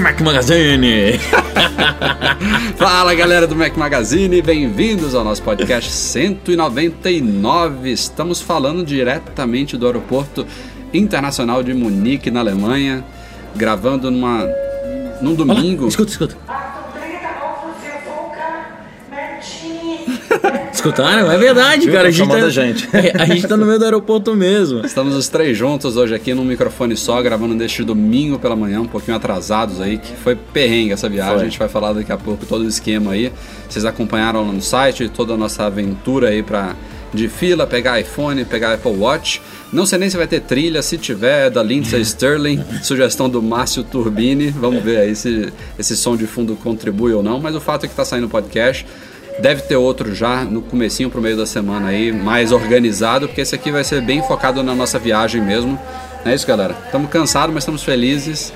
Mac Magazine! Fala galera do Mac Magazine, bem-vindos ao nosso podcast 199. Estamos falando diretamente do aeroporto internacional de Munique, na Alemanha, gravando numa num domingo. Olá, escuta, escuta. Escutaram? É verdade, cara. A gente, tá, gente. a gente tá no meio do aeroporto mesmo. Estamos os três juntos hoje aqui num microfone só, gravando neste domingo pela manhã, um pouquinho atrasados aí, que foi perrengue essa viagem. Foi. A gente vai falar daqui a pouco todo o esquema aí. Vocês acompanharam lá no site toda a nossa aventura aí pra de fila, pegar iPhone, pegar Apple Watch. Não sei nem se vai ter trilha, se tiver, é da Lindsay Sterling, sugestão do Márcio Turbini. Vamos ver aí se esse som de fundo contribui ou não, mas o fato é que está saindo o podcast. Deve ter outro já no comecinho pro meio da semana aí, mais organizado, porque esse aqui vai ser bem focado na nossa viagem mesmo. Não é isso, galera? Estamos cansados, mas estamos felizes.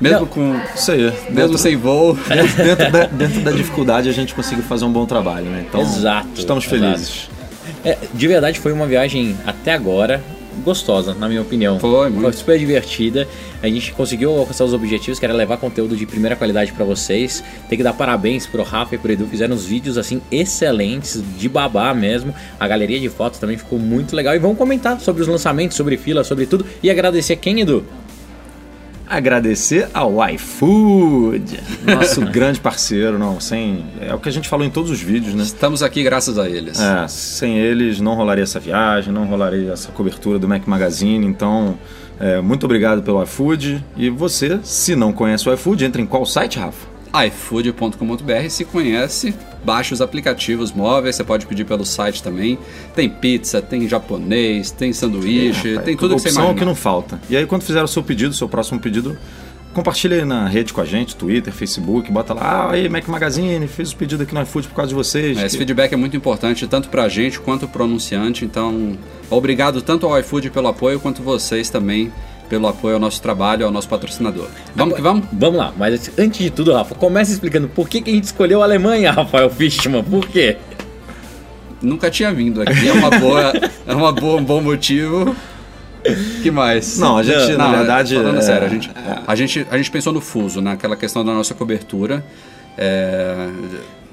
Mesmo Não, com. Isso aí. Mesmo dentro, sem voo. Dentro da, dentro da, dificuldade a gente conseguiu fazer um bom trabalho, né? Então, exato. Estamos felizes. Exato. É, de verdade foi uma viagem até agora gostosa, na minha opinião. Foi, muito. Foi super divertida. A gente conseguiu alcançar os objetivos, que era levar conteúdo de primeira qualidade para vocês. Tem que dar parabéns pro Rafa e pro Edu, fizeram uns vídeos assim excelentes, de babá mesmo. A galeria de fotos também ficou muito legal. E vamos comentar sobre os lançamentos, sobre fila, sobre tudo. E agradecer quem, Edu? Agradecer ao iFood, nosso grande parceiro, não, sem é o que a gente falou em todos os vídeos, né? Estamos aqui graças a eles. É, sem eles não rolaria essa viagem, não rolaria essa cobertura do Mac Magazine, então é, muito obrigado pelo iFood e você, se não conhece o iFood, entra em qual site, Rafa? ifood.com.br. Se conhece, baixe os aplicativos móveis, você pode pedir pelo site também. Tem pizza, tem japonês, tem sanduíche, é, tem tudo que você imagina. que não falta. E aí quando fizer o seu pedido, o seu próximo pedido, compartilha aí na rede com a gente, Twitter, Facebook, bota lá, ah, aí Mac Magazine, fiz o pedido aqui no iFood por causa de vocês. É, esse feedback é muito importante, tanto pra gente quanto pro anunciante, então obrigado tanto ao iFood pelo apoio, quanto vocês também pelo apoio ao nosso trabalho, ao nosso patrocinador. Vamos Agora, que vamos? Vamos lá, mas antes de tudo, Rafa, comece explicando por que, que a gente escolheu a Alemanha, Rafael Fishman, por quê? Nunca tinha vindo aqui, é uma boa, é uma boa, um bom motivo. que mais? Não, a gente, não, na verdade. Falando é, sério, a gente, é, a, gente, a gente pensou no fuso, naquela questão da nossa cobertura. É,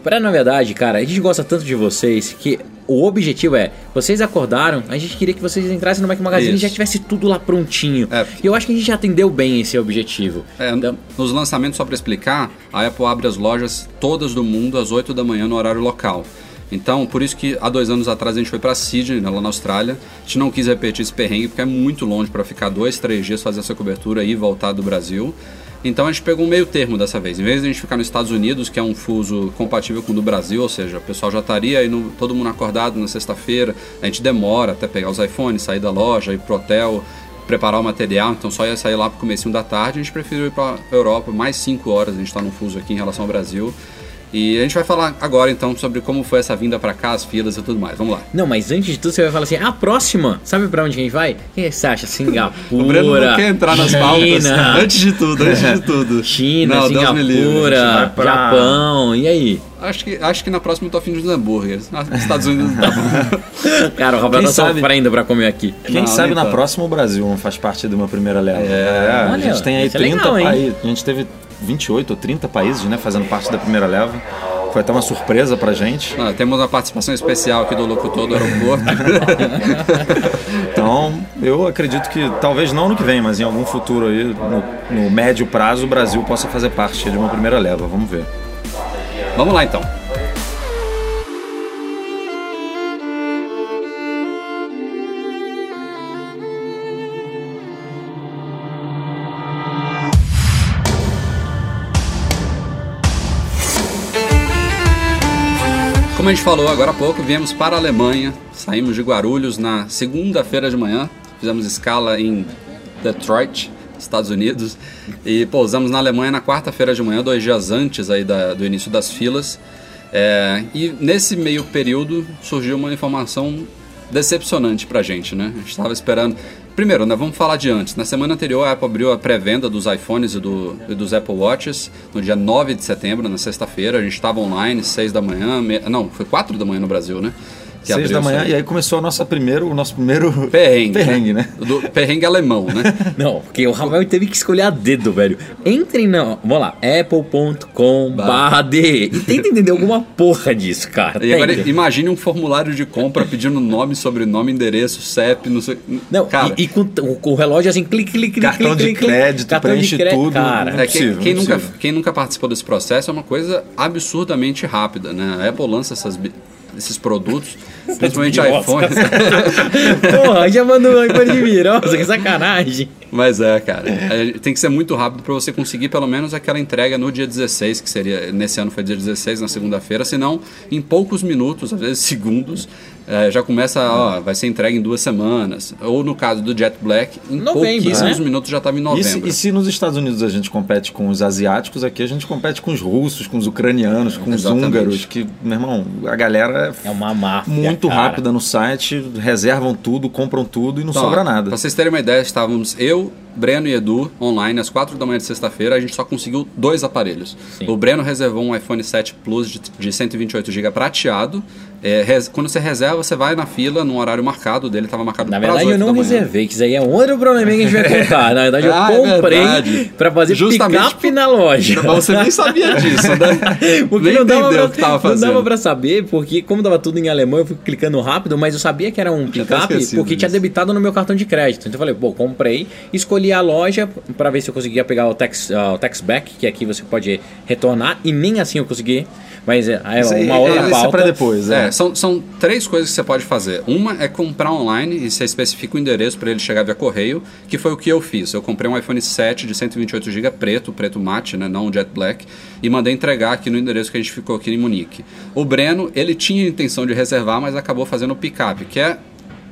Pra, na verdade, cara, a gente gosta tanto de vocês que o objetivo é, vocês acordaram, a gente queria que vocês entrassem no Mac Magazine Isso. e já tivesse tudo lá prontinho. É. E eu acho que a gente já atendeu bem esse objetivo. É, então... Nos lançamentos, só para explicar, a Apple abre as lojas todas do mundo às 8 da manhã no horário local. Então, por isso que há dois anos atrás a gente foi para Sydney, lá na Austrália. A gente não quis repetir esse perrengue, porque é muito longe para ficar dois, três dias fazer essa cobertura e voltar do Brasil. Então a gente pegou um meio termo dessa vez. Em vez de a gente ficar nos Estados Unidos, que é um fuso compatível com o do Brasil, ou seja, o pessoal já estaria aí no, todo mundo acordado na sexta-feira, a gente demora até pegar os iPhones, sair da loja, ir pro hotel, preparar o material, então só ia sair lá pro começo da tarde. A gente preferiu ir para Europa, mais 5 horas a gente está no fuso aqui em relação ao Brasil. E a gente vai falar agora então sobre como foi essa vinda para cá, as filas e tudo mais. Vamos lá. Não, mas antes de tudo você vai falar assim: a próxima, sabe para onde a gente vai? Quem você acha? Singapura. o Breno não quer entrar nas pautas. Antes de tudo, antes de tudo. China, não, Singapura, pra... Japão, e aí? Acho que, acho que na próxima eu tô afim de uns hambúrgueres. Nos Estados Unidos tá bom. Cara, o Roberto tá sabe... sofrendo pra comer aqui. Quem não, sabe na próxima o Brasil não faz parte de uma primeira leva. É, é a gente tem aí 30 é países. A gente teve 28 ou 30 países né, fazendo parte da primeira leva. Foi até uma surpresa pra gente. Ah, temos uma participação especial aqui do locutor do aeroporto. então, eu acredito que talvez não no que vem, mas em algum futuro aí, no, no médio prazo, o Brasil possa fazer parte de uma primeira leva. Vamos ver. Vamos lá então. Como a gente falou agora há pouco, viemos para a Alemanha, saímos de Guarulhos na segunda-feira de manhã, fizemos escala em Detroit, Estados Unidos, e pousamos na Alemanha na quarta-feira de manhã, dois dias antes aí da, do início das filas. É, e nesse meio período surgiu uma informação decepcionante pra gente, né? A gente estava esperando. Primeiro, né, vamos falar de antes. Na semana anterior, a Apple abriu a pré-venda dos iPhones e, do, e, dos Apple Watches no dia 9 de setembro, na sexta-feira. A gente estava online, 6 da manhã. Me... Não, foi 4 da manhã no Brasil, né? Que Seis da manhã, e aí começou a nossa primeiro, o nosso primeiro perrengue, perrengue né? Do perrengue alemão, né? Não, porque o Rafael teve que escolher a dedo, velho. Entrem na. Vamos lá, apple.com/d e tenta entender alguma porra disso, cara. E agora imagine um formulário de compra pedindo nome, sobrenome, endereço, CEP, não sei. Não, cara. E, e com o, o, relógio assim, clique, clique, clique. Cartão clique, de clique, crédito, cartão preenche de crédito, tudo. Cara, é, quem, quem nunca, quem nunca participou desse processo é uma coisa absurdamente rápida, né? A Apple lança essas esses produtos, principalmente iPhone. Porra, já mandou um iPhone de mirosa, que sacanagem. Mas é, cara, é, tem que ser muito rápido para você conseguir pelo menos aquela entrega no dia 16, que seria, nesse ano foi dia 16, na segunda-feira, senão em poucos minutos, às vezes segundos, é, já começa, ó, vai ser entregue em duas semanas. Ou no caso do Jet Black, em novembro, pouquíssimos né? minutos já estava em novembro. E se, e se, nos Estados Unidos a gente compete com os asiáticos, aqui a gente compete com os russos, com os ucranianos, com Exatamente. os húngaros, que, meu irmão, a galera é uma máfia, muito cara. rápida no site, reservam tudo, compram tudo e não então, sobra nada. Pra vocês terem uma ideia, estávamos eu, Breno e Edu online às 4 da manhã de sexta-feira, a gente só conseguiu dois aparelhos. Sim. O Breno reservou um iPhone 7 Plus de, de 128GB prateado. É, res, quando você reserva, você vai na fila num horário marcado, dele estava marcado Na verdade, eu não reservei, que isso aí é outro problema que a gente vai contar. Na verdade, eu ah, é comprei é para fazer pick-up na loja. Mas você nem sabia disso, né? porque nem não dava, pra, não dava pra saber, porque como dava tudo em alemão, eu fui clicando rápido, mas eu sabia que era um pick-up porque tinha debitado no meu cartão de crédito. Então eu falei, pô, comprei, escolhi escolhi a loja para ver se eu conseguia pegar o tax, uh, o tax back, que aqui você pode retornar, e nem assim eu consegui. Mas é, é uma outra é, pauta. para depois, é. é. são, são três coisas que você pode fazer. Uma é comprar online e você especifica o endereço para ele chegar via correio, que foi o que eu fiz. Eu comprei um iPhone 7 de 128 GB preto, preto mate, né, não jet black, e mandei entregar aqui no endereço que a gente ficou aqui em Munique. O Breno, ele tinha intenção de reservar, mas acabou fazendo o pick-up, que é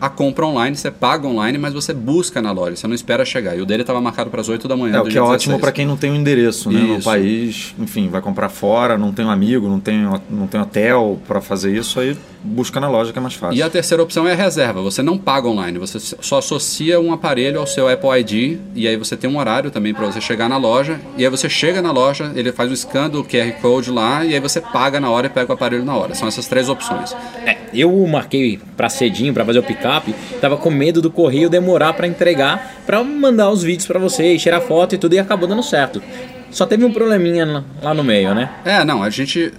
a compra online, você paga online, mas você busca na loja, você não espera chegar. E o dele estava marcado para as 8 da manhã. É, o que é ótimo para quem não tem um endereço né, no país, enfim, vai comprar fora, não tem um amigo, não tem, não tem hotel para fazer isso, aí busca na loja que é mais fácil. E a terceira opção é a reserva. Você não paga online, você só associa um aparelho ao seu Apple ID e aí você tem um horário também para você chegar na loja. E aí você chega na loja, ele faz o scan do QR Code lá e aí você paga na hora e pega o aparelho na hora. São essas três opções. É, eu marquei para cedinho para fazer o WhatsApp, tava com medo do correio demorar para entregar, para mandar os vídeos para vocês, tirar foto e tudo, e acabou dando certo. Só teve um probleminha lá no meio, né? É, não, a gente.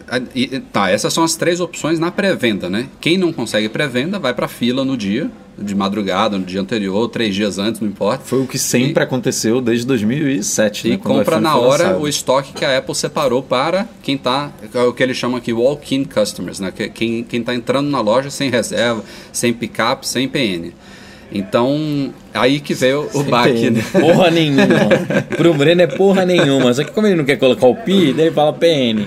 Tá, essas são as três opções na pré-venda, né? Quem não consegue pré-venda vai pra fila no dia, de madrugada, no dia anterior, três dias antes, não importa. Foi o que sempre e, aconteceu desde 2007, e né? E compra na hora lançado. o estoque que a Apple separou para quem tá. É o que eles chamam aqui walk-in customers, né? Quem, quem tá entrando na loja sem reserva, sem pick-up, sem PN. Então, aí que veio o baque, né? Porra nenhuma. Pro Breno é porra nenhuma. Só que como ele não quer colocar o pi, daí ele fala PN.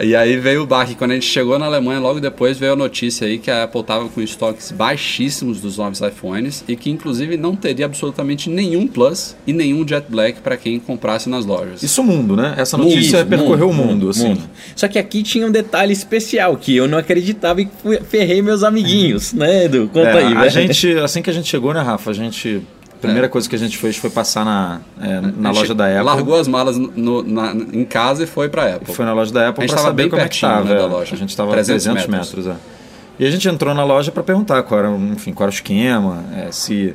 E aí veio o baque. Quando a gente chegou na Alemanha, logo depois veio a notícia aí que a Apple estava com estoques baixíssimos dos novos iPhones e que inclusive não teria absolutamente nenhum Plus e nenhum Jet Black para quem comprasse nas lojas. Isso mundo, né? Essa notícia Isso, percorreu mundo, o mundo, assim. Mundo. Só que aqui tinha um detalhe especial que eu não acreditava e ferrei meus amiguinhos, né, Edu? Conta é, aí, A velho. gente, assim que a gente chegou, né, Rafa, a gente primeira é. coisa que a gente fez foi passar na, é, na loja da Apple. Largou as malas no, na, em casa e foi para Apple. Foi na loja da Apple para saber bem como é que estava. Né, da loja. A gente estava a 300, 300 metros. metros é. E a gente entrou na loja para perguntar qual era, enfim, qual era o esquema, é, se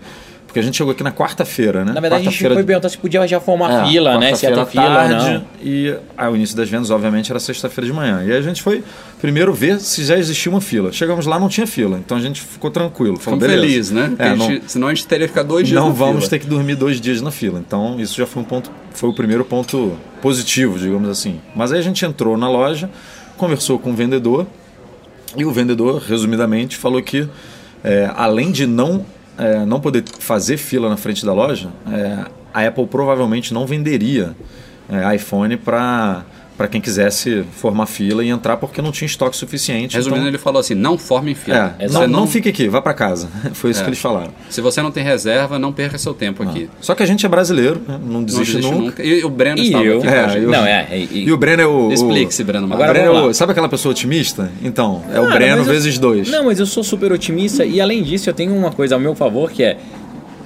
porque a gente chegou aqui na quarta-feira, né? Na verdade, a gente foi perguntar se podia já formar é, fila, né? Se ia ter fila ou não. E ah, o início das vendas, obviamente, era sexta-feira de manhã. E aí a gente foi primeiro ver se já existia uma fila. Chegamos lá, não tinha fila. Então a gente ficou tranquilo. Falou, beleza. feliz, né? É, a gente, não, senão a gente teria que ficar dois dias Não vamos fila. ter que dormir dois dias na fila. Então isso já foi um ponto, foi o primeiro ponto positivo, digamos assim. Mas aí a gente entrou na loja, conversou com o vendedor e o vendedor, resumidamente, falou que é, além de não é, não poder fazer fila na frente da loja, é, a Apple provavelmente não venderia é, iPhone para para quem quisesse formar fila e entrar porque não tinha estoque suficiente. Resumindo, então, ele falou assim: não forme fila. é, Você não, não fique aqui, vá para casa. Foi isso É. que eles falaram. Se você não tem reserva, não perca seu tempo aqui. Só que a gente é brasileiro, né? não Não desiste, desiste nunca. nunca. E o Breno E estava eu? É, eu- Não, é. E, E o Breno é o. o- Explique-se, Breno O Agora. Breno é vamos o- lá. sabe aquela pessoa otimista? Então, é o Cara, Breno mas eu- vezes dois. Não, mas eu sou super otimista e além disso eu tenho uma coisa ao meu favor que é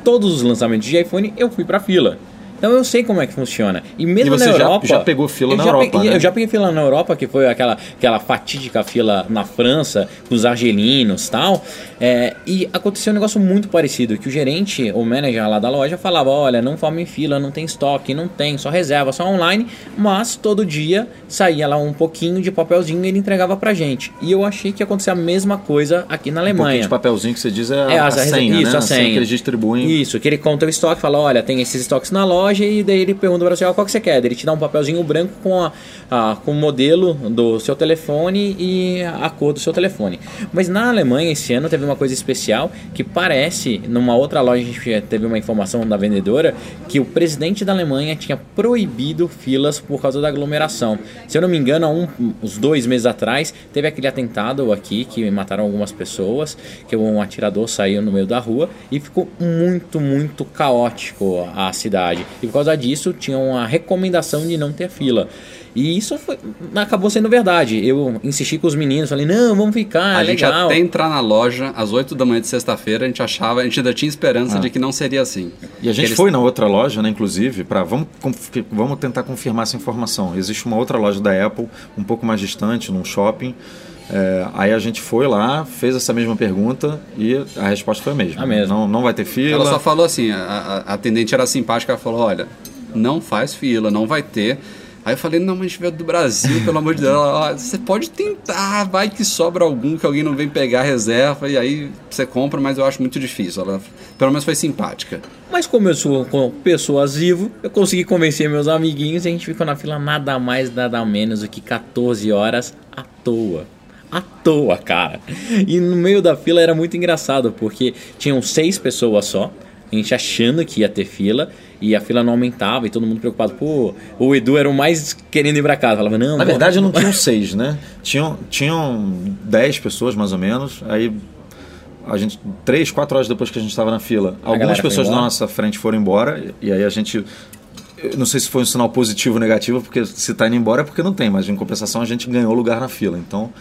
todos os lançamentos de iPhone eu fui pra fila. Então eu sei como é que funciona. E mesmo E você na já- Europa. já pegou fila na já Europa, peguei- né? Eu já peguei fila na Europa, que foi aquela, aquela fatídica fila na França, com os argelinos e tal. É, e aconteceu um negócio muito parecido: que o gerente, o manager lá da loja, falava: olha, não formem fila, não tem estoque, não tem, só reserva, só online. Mas todo dia saía lá um pouquinho de papelzinho e ele entregava pra gente. E eu achei que ia acontecer a mesma coisa aqui na Um Alemanha. de papelzinho que você diz é, É, a, a senha, isso, né? a senha. que eles distribuem. Isso, que ele conta o estoque, fala, olha, tem esses estoques na loja e daí ele pergunta para você, ó, qual que você quer? Ele te dá um papelzinho branco com, a, a- com o modelo do seu telefone e a cor do seu telefone. Mas na Alemanha esse ano teve uma coisa especial que parece, numa outra loja a gente teve uma informação da vendedora que o presidente da Alemanha tinha proibido filas por causa da aglomeração. Se eu não me engano, há um, uns dois meses atrás teve aquele atentado aqui que mataram algumas pessoas, que um atirador saiu no meio da rua e ficou muito, muito caótico a cidade. E por causa disso tinha uma recomendação de não ter fila. E isso foi- acabou sendo verdade. Eu insisti com os meninos, falei, não, vamos ficar, A é gente legal. até entrar na loja às 8 da manhã de sexta-feira, a gente achava, a gente ainda tinha esperança Ah. de que não seria assim. E a gente Eles- foi na outra loja, né, inclusive, para vamos, vamos tentar confirmar essa informação. Existe uma outra loja da Apple, um pouco mais distante, num shopping. É, aí a gente foi lá, fez essa mesma pergunta e a resposta foi a mesma. A mesma. Não, não vai ter fila. Ela só falou assim, a, a, atendente era simpática, ela falou, olha, não faz fila, não vai ter. Aí eu falei, não, mas a gente veio do Brasil, pelo amor de Deus. Ela, "Ó, você pode tentar, vai que sobra algum, que alguém não vem pegar a reserva, e aí você compra, mas eu acho muito difícil. Ela, pelo menos foi simpática. Mas como eu sou com pessoas vivo, eu consegui convencer meus amiguinhos e a gente ficou na fila nada mais, nada menos do que 14 horas à toa. À toa, cara. E no meio da fila era muito engraçado, porque tinham seis pessoas só, a gente achando que ia ter fila, e a fila não aumentava, e todo mundo preocupado. Pô, o Edu era o mais querendo ir pra casa. Falava, não, Na verdade, não tinham seis, né? Tinham, tinham dez pessoas, mais ou menos. Aí, a gente, três, quatro horas depois que a gente estava na fila, algumas galera foi pessoas da nossa frente foram embora. E aí a gente. não sei se foi um sinal positivo ou negativo, porque se está indo embora é porque não tem, mas em compensação a gente ganhou lugar na fila. Então,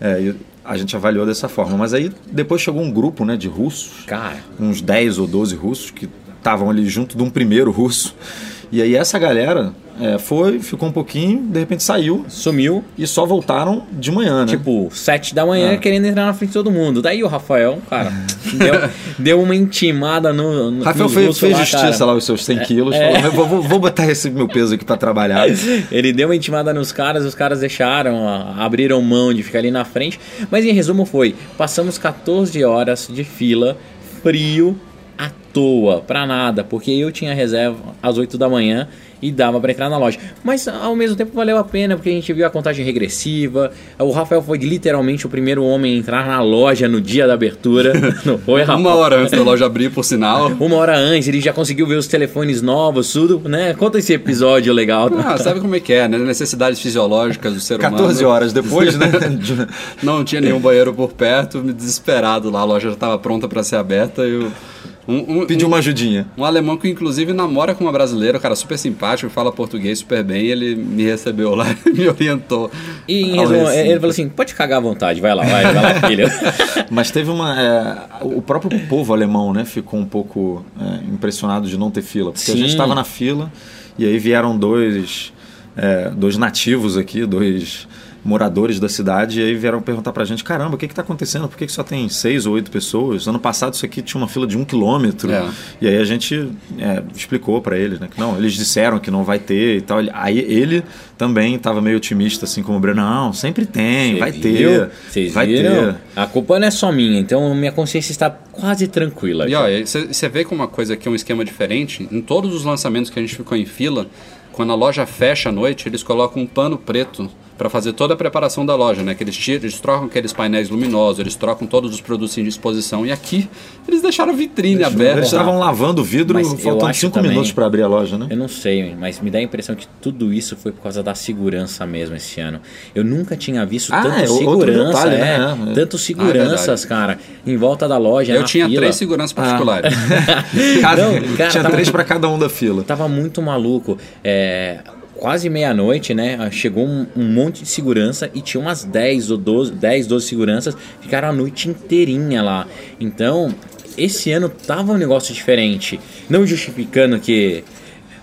é, a gente avaliou dessa forma. Mas aí depois chegou um grupo né, de russos Cara, uns 10 ou 12 russos que estavam ali junto de um primeiro russo. E aí essa galera é, foi, ficou um pouquinho, de repente saiu sumiu. e só voltaram de manhã, né? Tipo, sete da manhã Ah. querendo entrar na frente de todo mundo. Daí o Rafael, cara, deu, deu uma intimada no. no Rafael fez, fez lá, justiça cara. lá os seus 100 quilos. É. Falou, vou, vou- vou botar esse meu peso aqui para trabalhar. Ele deu uma intimada nos caras, os caras deixaram, abriram mão de ficar ali na frente. Mas em resumo foi: passamos 14 horas de fila, frio, toa, pra nada, porque eu tinha reserva às 8 da manhã e dava pra entrar na loja. Mas ao mesmo tempo valeu a pena, porque a gente viu a contagem regressiva. O Rafael foi literalmente o primeiro homem a entrar na loja no dia da abertura. Não foi, Rafael? Uma hora antes da loja abrir, por sinal. Uma hora antes, ele já conseguiu ver os telefones novos, tudo, né? Conta esse episódio legal. Ah, sabe como é que é, né? Necessidades fisiológicas do ser humano. 14 horas depois, né? Não tinha nenhum banheiro por perto, me desesperado lá. A loja já estava pronta para ser aberta e eu... Um, um, Pediu uma ajudinha. um alemão que inclusive namora com uma brasileira, um cara super simpático, fala português super bem, ele me recebeu lá e me orientou. E em ao resumo, ele falou assim: pode cagar à vontade, vai lá, vai, vai lá, filho. Mas teve uma. é, o próprio povo alemão, né, ficou um pouco é, impressionado de não ter fila. Porque a Sim. gente estava na fila e aí vieram dois, é, dois nativos aqui, dois moradores da cidade, e aí vieram perguntar pra gente: caramba, o que está acontecendo? Por que, que só tem seis ou oito pessoas? Ano passado isso aqui tinha uma fila de um quilômetro. É. E aí a gente é, explicou para eles, né? Que não, eles disseram que não vai ter e tal. Aí ele também estava meio otimista, assim como o Breno. Não, sempre tem, vai Viu? ter. Vocês vai viram? ter. A culpa não é só minha, então minha consciência está quase tranquila. E olha, você vê como uma coisa aqui é um esquema diferente. Em todos os lançamentos que a gente ficou em fila, quando a loja fecha à noite, eles colocam um pano preto para fazer toda a preparação da loja, né? Que eles, tiram, eles trocam aqueles painéis luminosos, eles trocam todos os produtos em disposição. E aqui eles deixaram a vitrine aberta. Eles estavam lavando o vidro Mas faltando acho 5 também- minutos para abrir a loja, né? Eu não sei, mas me dá a impressão que tudo isso foi por causa da segurança mesmo esse ano. Eu nunca tinha visto Ah, tanto é, outro segurança, detalhe, é, né? É. tanto seguranças, cara, em volta da loja, Eu na tinha fila. três seguranças particulares. Cada- Não, cara, tinha tava- três para cada um da fila. Tava muito maluco. É, quase meia-noite, né? Chegou um, um monte de segurança e tinha umas 10 ou 12, 10, 12 seguranças, ficaram a noite inteirinha lá. Então, esse ano tava um negócio diferente. Não justificando que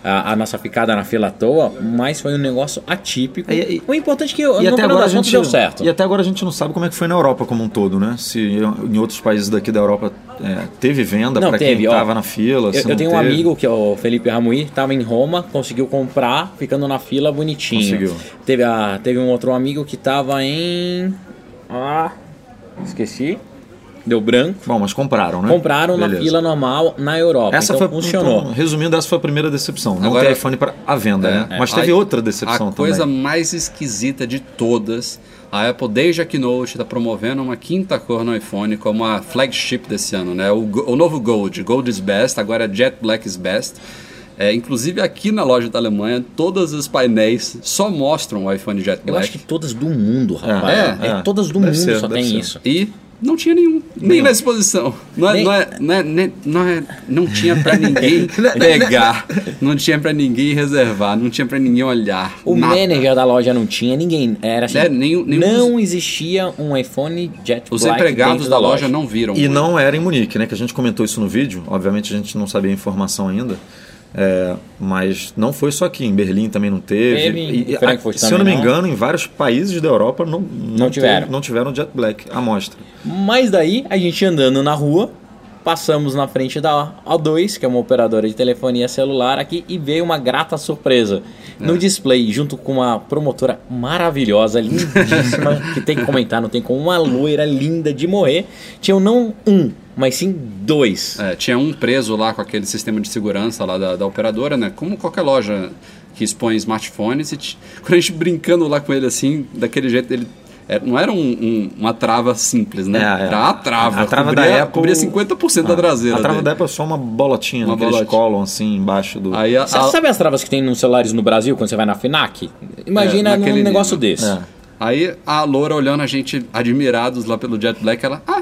a, a nossa ficada na fila à toa, mas foi um negócio atípico. E- e- o importante é que E até, agora a gente, deu certo. e até agora a gente não sabe como é que foi na Europa como um todo, né? Se em outros países daqui da Europa é, teve venda para quem estava na fila. se Eu, eu tenho um teve. amigo que é o Felipe Ramui, estava em Roma, conseguiu comprar, ficando na fila bonitinho. Conseguiu. Teve, a, teve um outro amigo que estava em. Ah, esqueci. Deu branco. Bom, mas compraram, né? Compraram na Beleza. fila normal na Europa. Essa então foi, funcionou. então, resumindo, essa foi a primeira decepção. Não Agora- ter iPhone para a venda, né? É. Mas teve A- outra decepção A coisa também. mais esquisita de todas, a Apple desde a Keynote está promovendo uma quinta cor no iPhone como a flagship desse ano, né? O, o novo Gold, Gold is best, agora Jet Black is best. É, inclusive aqui na loja da Alemanha, todos os painéis só mostram o iPhone Jet Eu Black. acho que todas do mundo, rapaz. É, É, é. todas do Deve mundo ser, só tem ser. isso. E não tinha nenhum, nem Nenhum. na exposição. Não, é, Nem- não, é, não, é, nem- não, é, não tinha pra ninguém pegar, não tinha pra ninguém reservar, não tinha pra ninguém olhar. O nada. manager da loja não tinha ninguém. Era assim. É, nenhum- nenhum não existia um iPhone Jet Os Black empregados dentro da loja não viram. E não era em Munique, né? Que a gente comentou isso no vídeo. Obviamente a gente não sabia a informação ainda. É, mas não foi só aqui, em Berlim também não teve. Teve, E- Frankfurt se eu não me também não. engano, em vários países da Europa não, não, tiveram. teve- não tiveram Jet Black à mostra. Mas daí, a gente andando na rua, passamos na frente da A2, que é uma operadora de telefonia celular aqui, e veio uma grata surpresa. É. No display, junto com uma promotora maravilhosa, lindíssima, que tem que comentar, não tem como, uma loira linda de morrer, tinham não um, mas sim dois. É, tinha um preso lá com aquele sistema de segurança lá da, da operadora, né? Como qualquer loja que expõe smartphones. E t- quando a gente brincando lá com ele assim, daquele jeito, ele. é, não era um- um- uma trava simples, né? É, é. Era a trava. A trava cobria, da Apple. Cobria 50% da Ah, traseira. A trava dele. da Apple é só uma bolotinha, Uma né, bolotinha. colam assim embaixo do. Aí a, Você a- sabe as travas que tem nos celulares no Brasil quando você vai na FINAC? Imagina É, um negócio nível. desse. É. aí a loura olhando a gente admirados lá pelo Jet Black, ela. Ah,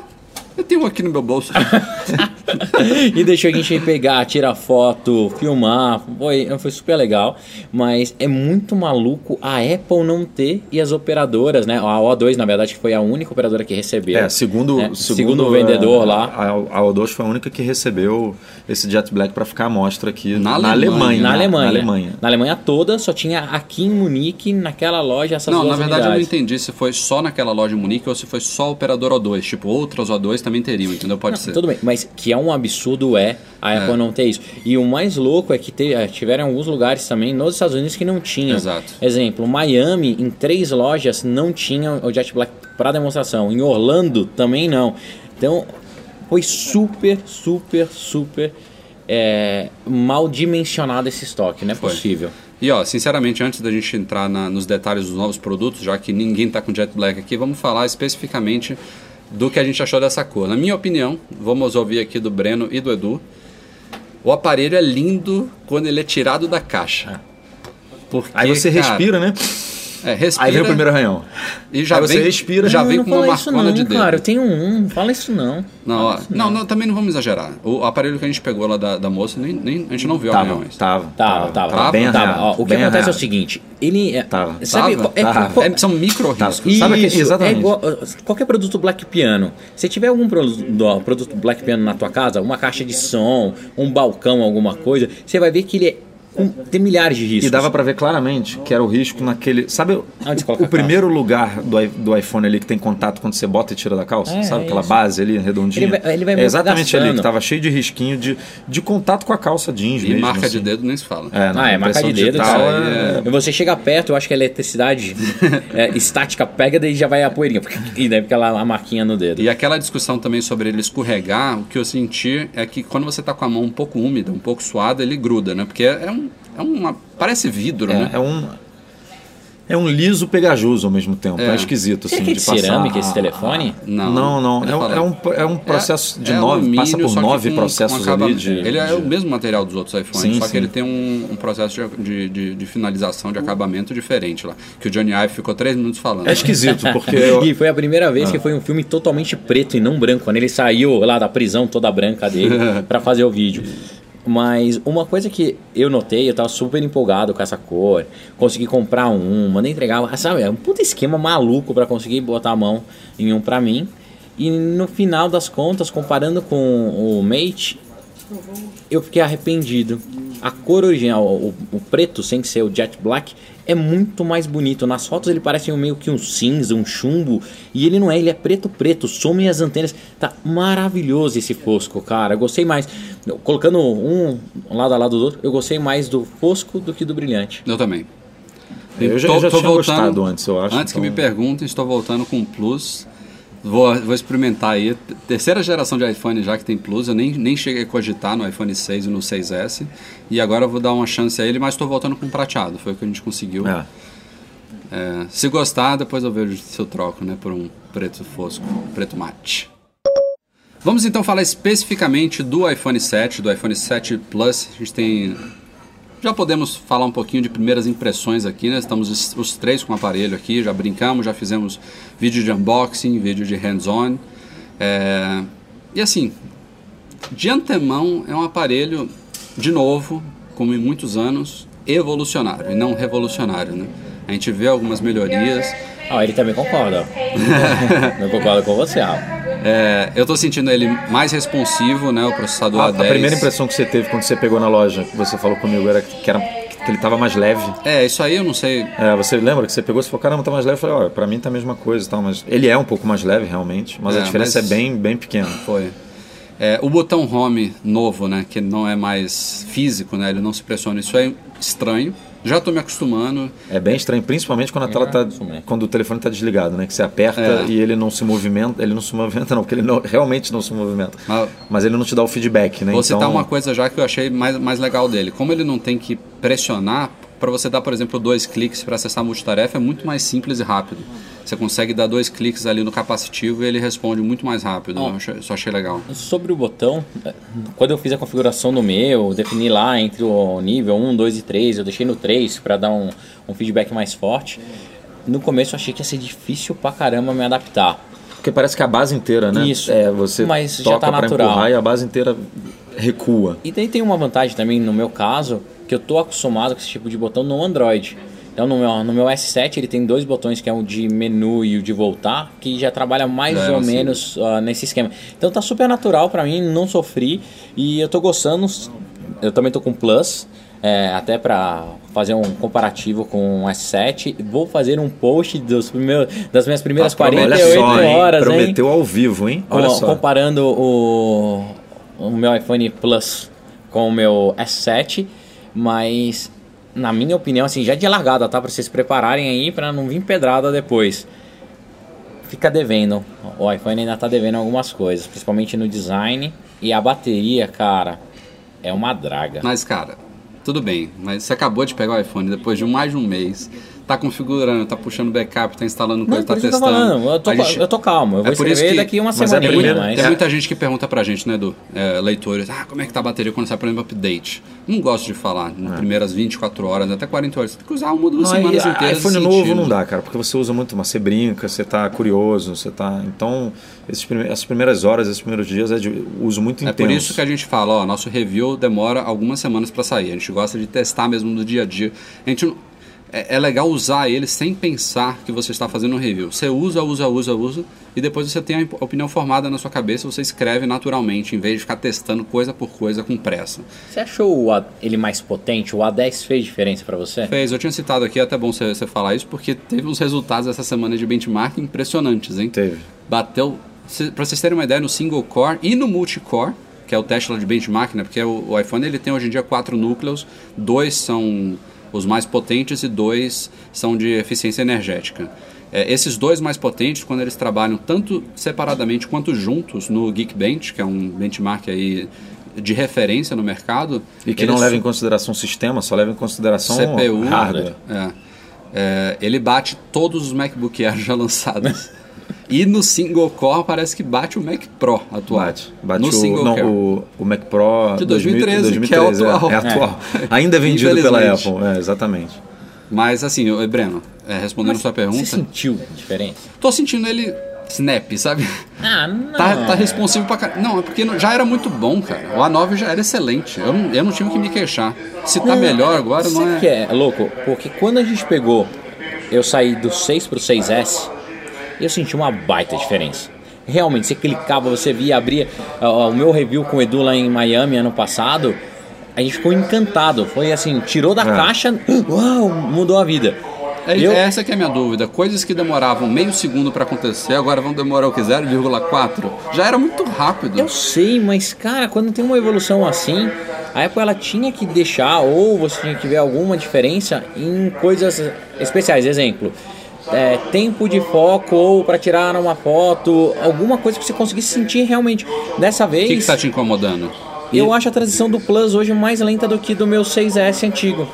eu tenho um aqui no meu bolso. e deixou a gente pegar, tirar foto, filmar. Foi, foi super legal. Mas é muito maluco a Apple não ter e as operadoras, né? A O2, na verdade, que foi a única operadora que recebeu. É, segundo, É, segundo, segundo o vendedor é, lá. A, a O2 foi a única que recebeu esse Jet Black para ficar à mostra aqui Na na, Alemanha. Alemanha. Na Alemanha. Na Alemanha. Na Alemanha toda, só tinha aqui em Munique, naquela loja, essas Não, duas na verdade eu não unidades. entendi se foi só naquela loja em Munique ou se foi só o operador O2. Tipo, outras O2 também teriam, entendeu? Pode ser. Tudo bem, mas que é um absurdo é a Apple não ter isso. E o mais louco é que te- eh, tiveram alguns lugares também nos Estados Unidos que não tinham. Exato. Exemplo, Miami, em três lojas, não tinha o Jet Black para demonstração. Em Orlando, também não. Então, foi super, super, super eh, mal dimensionado esse estoque. Não é Foi. possível. E ó, sinceramente, antes da gente entrar na- nos detalhes dos novos produtos, já que ninguém tá com Jet Black aqui, vamos falar especificamente do que a gente achou dessa cor. Na minha opinião, vamos ouvir aqui do Breno e do Edu. O aparelho é lindo quando ele é tirado da caixa. Porque, Aí você cara, respira, né? É, respira. Aí vem o primeiro arranhão. E já Aí você vem, respira. Já não, vem não com uma fala isso marcona não, de dedo. cara. Eu tenho um, não fala isso não. Não, ó, não, não, também não vamos exagerar. O aparelho que a gente pegou lá da, da moça, nem, nem, a gente não viu Tava, arranhões. tava, Tava, tava, tava, bem tava. arranhado, Ó, o que bem acontece é o arranhado. seguinte, ele é, Tava. sabe, Tava? é- Tava. É, são micro riscos. Sabe que- Isso, exatamente. é igual, qualquer produto Black Piano. Se tiver algum produto, produto Black Piano na tua casa, uma caixa de som, um balcão, alguma coisa, você vai ver que ele é tem milhares de riscos. E dava pra ver claramente que era o risco naquele. Sabe o- o, primeiro lugar do, do iPhone ali que tem contato quando você bota e tira da calça? É, sabe é aquela isso. base ali redondinha? Ele vai- ele vai é exatamente gastando. ali, que tava cheio de risquinho de, de contato com a calça jeans E mesmo. marca de assim. dedo nem se fala. É, não, Ah, é marca de dedo. é-. E Você chega perto, eu acho que a eletricidade é, estática pega, daí já vai a poeirinha. E daí fica lá a marquinha no dedo. E aquela discussão também sobre ele escorregar, o que eu senti é que quando você tá com a mão um pouco úmida, um pouco suada, ele gruda, né? Porque é, um, é uma. Parece vidro, né? É, é um. É um liso pegajoso ao mesmo tempo. É, É. esquisito, assim, que é de de passar. cerâmica esse telefone? Não, Não, não. É, um- fala- é um, é um processo de é nove, alumínio, passa por nove com- processos com ali de. Ele é de- o mesmo material dos outros iPhones, Sim, só sim. que ele tem um, um processo de, de, de- finalização, de acabamento diferente lá. Que o Johnny Ive ficou três minutos falando. É esquisito, porque. eu- E foi a primeira vez Ah. que foi um filme totalmente preto e não branco, quando ele saiu lá da prisão toda branca dele pra fazer o vídeo. Mas uma coisa que eu notei, eu tava super empolgado com essa cor, consegui comprar um, mandei entregar, sabe, é um puta esquema maluco pra conseguir botar a mão em um pra mim. E no final das contas, comparando com o Mate, eu fiquei arrependido. A cor original, o, o preto, sem ser o jet black, é muito mais bonito. Nas fotos ele parece um meio que um cinza, um chumbo. E ele não é, ele é preto, preto. Somem as antenas. Tá maravilhoso esse fosco, cara. Eu gostei mais. Colocando um lado a lado do outro, eu gostei mais do fosco do que do brilhante. Eu também. Eu já, Tô- eu já tô tinha voltando- gostado antes, eu acho. Antes que então- me perguntem, estou voltando com Plus. Vou, vou experimentar aí. Terceira geração de iPhone já que tem Plus. Eu nem, nem cheguei a cogitar no iPhone 6 e no 6S. E agora eu vou dar uma chance a ele, mas estou voltando com prateado. Foi o que a gente conseguiu. É. É, se gostar, depois eu vejo se eu troco, né? Por um preto fosco, preto mate. Vamos então falar especificamente do iPhone 7, do iPhone 7 Plus. A gente tem. Já podemos falar um pouquinho de primeiras impressões aqui, né? Estamos os, os três com o aparelho aqui, já brincamos, já fizemos vídeo de unboxing, vídeo de hands-on. É, E assim, de antemão é um aparelho, de novo, como em muitos anos, evolucionário e não revolucionário, né? A gente vê algumas melhorias. Ah, ele também concorda. Eu concordo com você, ah. É, eu tô sentindo ele mais responsivo, né? O processador A, a A10. primeira impressão que você teve quando você pegou na loja, que você falou comigo, era que, era, que ele tava mais leve. É, isso aí eu não sei. É, você lembra que você pegou e falou, caramba, tá mais leve? Eu falei, olha, pra mim tá a mesma coisa e tal, mas ele é um pouco mais leve realmente, mas É, a diferença mas- é bem, bem pequena. Foi. É, o botão home novo, né? Que não é mais físico, né? Ele não se pressiona. Isso é estranho. Já tô me acostumando. É bem estranho, principalmente quando a tela tá, acostumei. quando o telefone tá desligado, né? Que você aperta É. e ele não se movimenta, ele não se movimenta não, porque ele não- realmente não se movimenta. Mas- Mas ele não te dá o feedback, né? Vou citar então, uma coisa já que eu achei mais, mais legal dele. Como ele não tem que pressionar, para você dar, por exemplo, dois cliques para acessar a multitarefa, é muito mais simples e rápido. Você consegue dar dois cliques ali no capacitivo e ele responde muito mais rápido. Ó. Eu achei- só achei legal. Sobre o botão, eh, quando eu fiz a configuração do meu, defini lá entre o nível 1, 2 e 3, eu deixei no 3 para dar um, um feedback mais forte. No começo eu achei que ia ser difícil pra caramba me adaptar. Porque parece que a base inteira, né? Isso. É, você Mas já toca tá pra natural. empurrar e a base inteira recua. E daí tem uma vantagem também no meu caso, que eu tô acostumado com esse tipo de botão no Android. Então no meu, no meu S7 ele tem dois botões, que é o de menu e o de voltar, que já trabalha mais É, ou assim. menos ah, nesse esquema. Então tá super natural pra mim, não sofri e eu tô gostando. Eu também tô com Plus, é, até pra fazer um comparativo com o S7. Vou fazer um post dos primeiros, das minhas primeiras promete- 48 Olha só, hein? horas, hein? Prometeu ao vivo, hein? Olha Com- só. Comparando o, o meu iPhone Plus com o meu S7, mas na minha opinião, assim, já de largada, tá? Pra vocês se prepararem aí pra não vir pedrada depois. Fica devendo. O iPhone ainda tá devendo algumas coisas, principalmente no design. E a bateria, cara, é uma draga. Mas, cara, tudo bem. Mas você acabou de pegar o iPhone depois de mais de um mês. Tá configurando, tá puxando backup, tá instalando coisa, tá isso testando. falando. Eu tô, gente- eu tô calmo. Eu vou É por isso escrever que- daqui uma mas é primeiro- mas... Tem muita gente que pergunta pra gente, né, Edu? É, leitores, ah, como é que tá a bateria quando sai, por exemplo, update? Não gosto de falar nas primeiras 24 horas, até 40 horas. Você tem que usar uma, duas Não, semanas inteiras. iPhone novo não dá, cara, porque você usa muito, mas você brinca, você tá curioso, você tá. Então, esses prime- essas primeiras horas, esses primeiros dias é de uso muito É intenso. por isso que a gente fala, ó, nosso review demora algumas semanas para sair. A gente gosta de testar mesmo no dia a dia. A gente não- é, é legal usar ele sem pensar que você está fazendo um review. Você usa, usa, usa, usa e depois você tem a opinião formada na sua cabeça, você escreve naturalmente, em vez de ficar testando coisa por coisa com pressa. Você achou o A- ele mais potente? O A10 fez diferença pra você? Fez, eu tinha citado aqui, é até bom você, você falar isso, porque teve uns resultados essa semana de benchmark impressionantes, hein? Teve. bateu, pra vocês terem uma ideia, no single core e no multi-core, que é o teste lá de benchmark, né? Porque o, o iPhone ele tem hoje em dia quatro núcleos, dois são os mais potentes e dois são de eficiência energética. É, esses dois mais potentes, quando eles trabalham tanto separadamente quanto juntos no Geekbench, que é um benchmark aí de referência no mercado, E que não leva em consideração o sistema, só leva em consideração CPU, hardware. é. é, ele bate todos os MacBook Air já lançados. e no single core parece que bate o Mac Pro atual. Bate. Bate no o, single não, core. o, o Mac Pro De 2013, que é o atual. É, atual. Ainda vendido pela. Apple, é, exatamente. Mas assim, ô, Breno, é, respondendo a sua pergunta, Você sentiu a diferença? tô sentindo ele snap, sabe? Ah, não. Tá, tá responsivo pra caralho. Não, é porque não- já era muito bom, cara. O A9 já era excelente. Eu não, eu não tive que me queixar. Se tá melhor agora, não é. que é louco? Porque quando a gente pegou, eu saí do 6 pro 6S, eu senti uma baita diferença. Realmente, você clicava, você via, abria. ó, O meu review com o Edu lá em Miami ano passado, a gente ficou encantado. Foi assim, tirou da É. caixa, uau, mudou a vida. É, Eu- Essa que é a minha dúvida. Coisas que demoravam meio segundo pra acontecer, agora vão demorar o que? 0,4? Já era muito rápido. Eu sei, mas cara, quando tem uma evolução assim, a Apple ela tinha que deixar ou você tinha que ver alguma diferença em coisas especiais. Exemplo, é, tempo de foco ou para tirar uma foto, alguma coisa que você conseguisse sentir realmente. Dessa O vez, que, que tá te incomodando? eu acho a transição do Plus hoje mais lenta do que do meu 6S antigo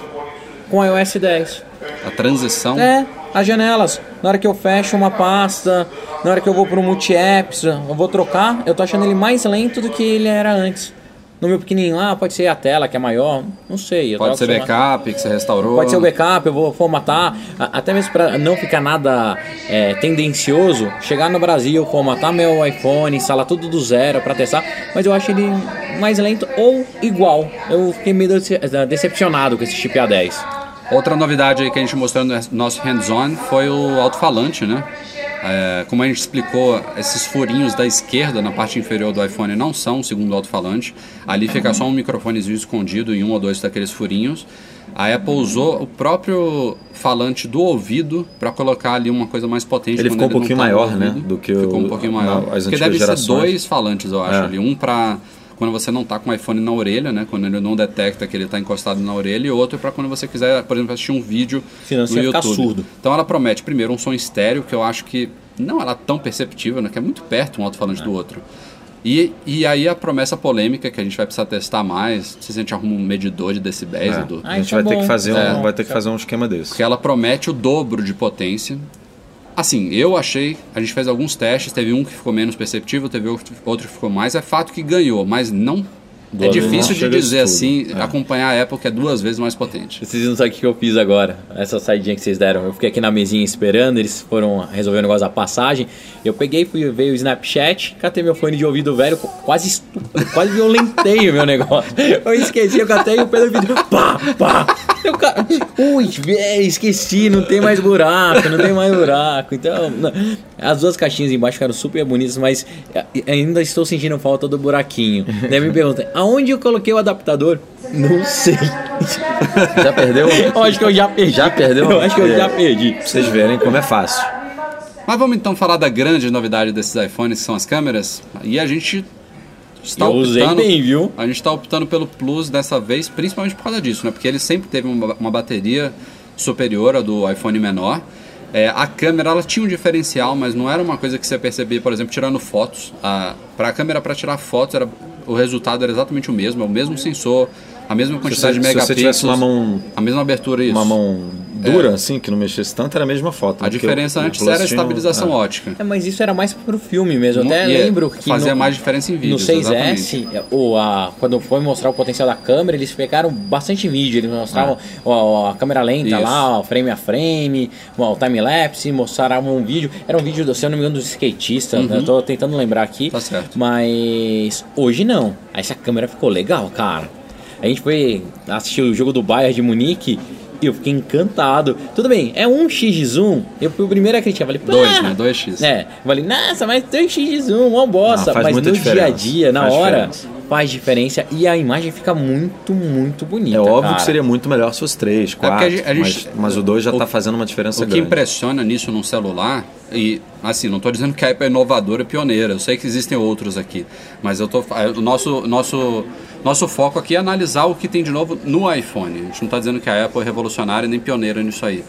com iOS 10. A transição? É, as janelas. Na hora que eu fecho uma pasta, na hora que eu vou pro multi-apps, eu vou trocar, eu tô achando ele mais lento do que ele era antes. No meu pequenininho, ah, pode ser a tela que é maior, não sei. Pode ser backup que você restaurou. Pode ser o backup, eu vou formatar, até mesmo para não ficar nada é, tendencioso, chegar no Brasil, formatar meu iPhone, instalar tudo do zero para testar, mas eu acho ele mais lento ou igual. Eu fiquei meio dece- decepcionado com esse chip A10. Outra novidade aí que a gente mostrou no nosso hands-on foi o alto-falante, né? É, como a gente explicou, esses furinhos da esquerda na parte inferior do iPhone não são, segundo o alto-falante. Ali fica só um microfonezinho escondido em um ou dois daqueles furinhos. A Apple usou o próprio falante do ouvido para colocar ali uma coisa mais potente. Ele ficou um pouquinho tá no maior, né, do que Ficou o- um pouquinho maior. Porque deve ser gerações. dois falantes, eu acho, É. ali. Um para quando você não está com o iPhone na orelha, né? Quando ele não detecta que ele está encostado na orelha, e outro para quando você quiser, por exemplo, assistir um vídeo você no YouTube. surdo. Então ela promete primeiro um som estéreo, que eu acho que não ela é tão perceptível, né? Que é muito perto um alto-falante do outro. E, e aí a promessa polêmica que a gente vai precisar testar mais, se a gente arruma um medidor de decibéis, É. Edu. Ah, a gente é vai ter que fazer é um, bom. vai ter que fazer um esquema desse. Porque ela promete o dobro de potência. Assim, eu achei, a gente fez alguns testes, teve um que ficou menos perceptível, teve outro que ficou mais. É fato que ganhou, mas não. Duas é difícil de dizer assim, É. acompanhar a Apple que é duas vezes mais potente. Vocês não sabem o que eu fiz agora. Essa saidinha que vocês deram. Eu fiquei aqui na mesinha esperando, eles foram resolver o negócio da passagem. Eu peguei, fui ver o Snapchat, catei meu fone de ouvido velho, quase estu... quase violentei o meu negócio. Eu esqueci, eu catei o pelo vídeo. Pá, pá. Eu, ca- Ui, velho, esqueci, não tem mais buraco, não tem mais buraco. Então, não. as duas caixinhas embaixo ficaram super bonitas, mas eh, ainda estou sentindo falta do buraquinho. Daí me perguntam, aonde eu coloquei o adaptador? Não sei. Já perdeu? Eu acho que eu já perdi. Já perdeu? Eu acho que eu É. já perdi. Pra vocês verem como é fácil. Mas vamos então falar da grande novidade desses iPhones, que são as câmeras. E a gente está eu usei optando, bem, viu? A gente está optando pelo Plus dessa vez, principalmente por causa disso, né? Porque ele sempre teve uma, uma bateria superior à do iPhone menor. É, a câmera ela tinha um diferencial, mas não era uma coisa que você percebia, por exemplo, tirando fotos. Para a câmera para tirar fotos, era, o resultado era exatamente o mesmo, é o mesmo sensor, a mesma Se quantidade você, de se megapixels, você tivesse uma mão, a mesma abertura isso. uma mão dura, assim, que não mexesse tanto, era a mesma foto. A né? Diferença o- o antes era a estabilização é. ótica. É, mas isso era mais pro filme mesmo. Eu até e é, lembro que. fazia no, mais diferença em vídeos, No 6S, ou a, quando foi mostrar o potencial da câmera, eles pegaram bastante vídeo. Eles mostravam ó, a câmera lenta Isso. lá, ó, frame a frame, o time-lapse, mostraram um vídeo. Era um vídeo, se eu não me engano, dos skatistas. né? Eu tô tentando lembrar aqui. Uhum. Tá certo. Mas hoje não. Essa câmera ficou legal, cara. A gente foi assistir o jogo do Bayern de Munique e eu fiquei encantado. Tudo bem, é um X de zoom. Eu fui o primeiro a criticar. Falei, Dois, né? 2x. É, eu falei, nossa, mas 2x de zoom, uma bosta. Ah, faz mas no diferença. dia a dia, na Faz hora, diferença. faz diferença e a imagem fica muito, muito bonita. É óbvio cara. que seria muito melhor se fosse 3, 4, porque a gente- a gente- mas, mas o 2 já o- está fazendo uma diferença O que grande. impressiona nisso num celular, e assim, não estou dizendo que a Apple é inovadora e pioneira, eu sei que existem outros aqui, mas eu tô, o nosso, nosso, nosso foco aqui é analisar o que tem de novo no iPhone. A gente não está dizendo que a Apple é revolucionária nem pioneira nisso aí.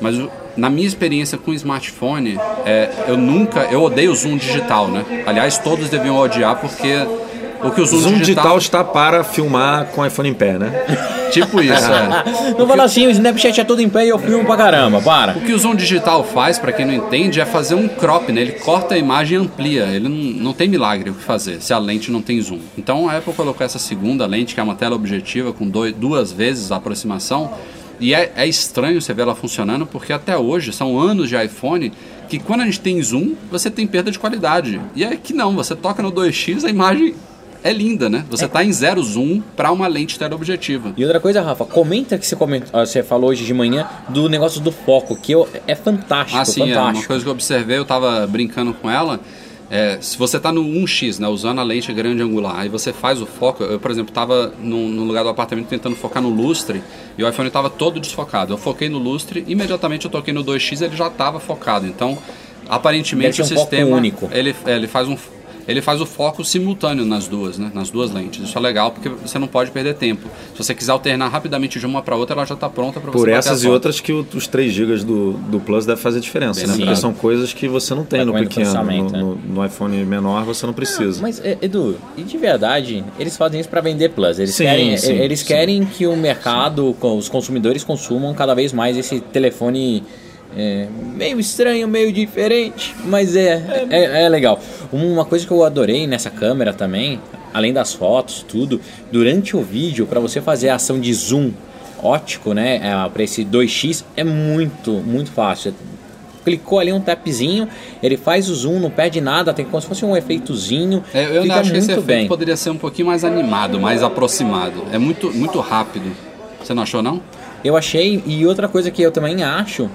Mas na minha experiência com smartphone, é, eu nunca. Eu odeio o zoom digital, né? Aliás, todos deviam odiar porque O que o zoom, Zoom digital digital, está para filmar com iPhone em pé, né? tipo isso, é. Não fala assim, o Snapchat é todo em pé e eu filmo pra caramba, para. O que o zoom digital faz, para quem não entende, é fazer um crop, né? Ele corta a imagem e amplia. Ele não, não tem milagre o que fazer se a lente não tem zoom. Então a Apple colocou essa segunda lente, que é uma tela objetiva com dois, duas vezes a aproximação. E é, é estranho você ver ela funcionando, porque até hoje são anos de iPhone que quando a gente tem zoom, você tem perda de qualidade. E é que não, você toca no 2x, a imagem é linda, né? Você tá em zero zoom para uma lente teleobjetiva. E outra coisa, Rafa, comenta que você, comenta, ah, você falou hoje de manhã do negócio do foco, que eu, é fantástico, Ah, sim, é uma fantástico. coisa que eu observei, eu tava brincando com ela. é, se você tá no 1x, né, usando a lente grande angular, aí você faz o foco. Eu, por exemplo, tava no, lugar do apartamento tentando focar no lustre e o iPhone tava todo desfocado. Eu foquei no lustre, imediatamente eu toquei no 2x e ele já tava focado. Então, aparentemente o sistema único. Ele, é, ele faz um ele faz o foco simultâneo nas duas, né? Nas duas lentes. Isso é legal porque você não pode perder tempo. Se você quiser alternar rapidamente de uma para outra, ela já está pronta para você Por bater essas a e foto. outras que o- os 3 GB do, do Plus deve fazer diferença, né? Sim. Porque são coisas que você não tem Vai no pequeno. No, processamento, né? no- no iPhone menor você não precisa. Mas, é, Edu, e de verdade, eles fazem isso para vender Plus. Eles Sim, querem, sim, eles sim. querem que o mercado, com os consumidores consumam cada vez mais esse telefone é, meio estranho, meio diferente, mas é, é, é legal. Uma coisa que eu adorei nessa câmera também, além das fotos, tudo, durante o vídeo, para você fazer a ação de zoom ótico, né, para esse 2x, é muito, muito fácil clicou ali um tapzinho, ele faz o zoom, não perde nada, tem como se fosse um efeitozinho. É, eu fica acho que esse muito efeito bem. poderia ser um pouquinho mais animado, mais aproximado. É muito, muito rápido. Você não achou, não? Eu achei, e outra coisa que eu também acho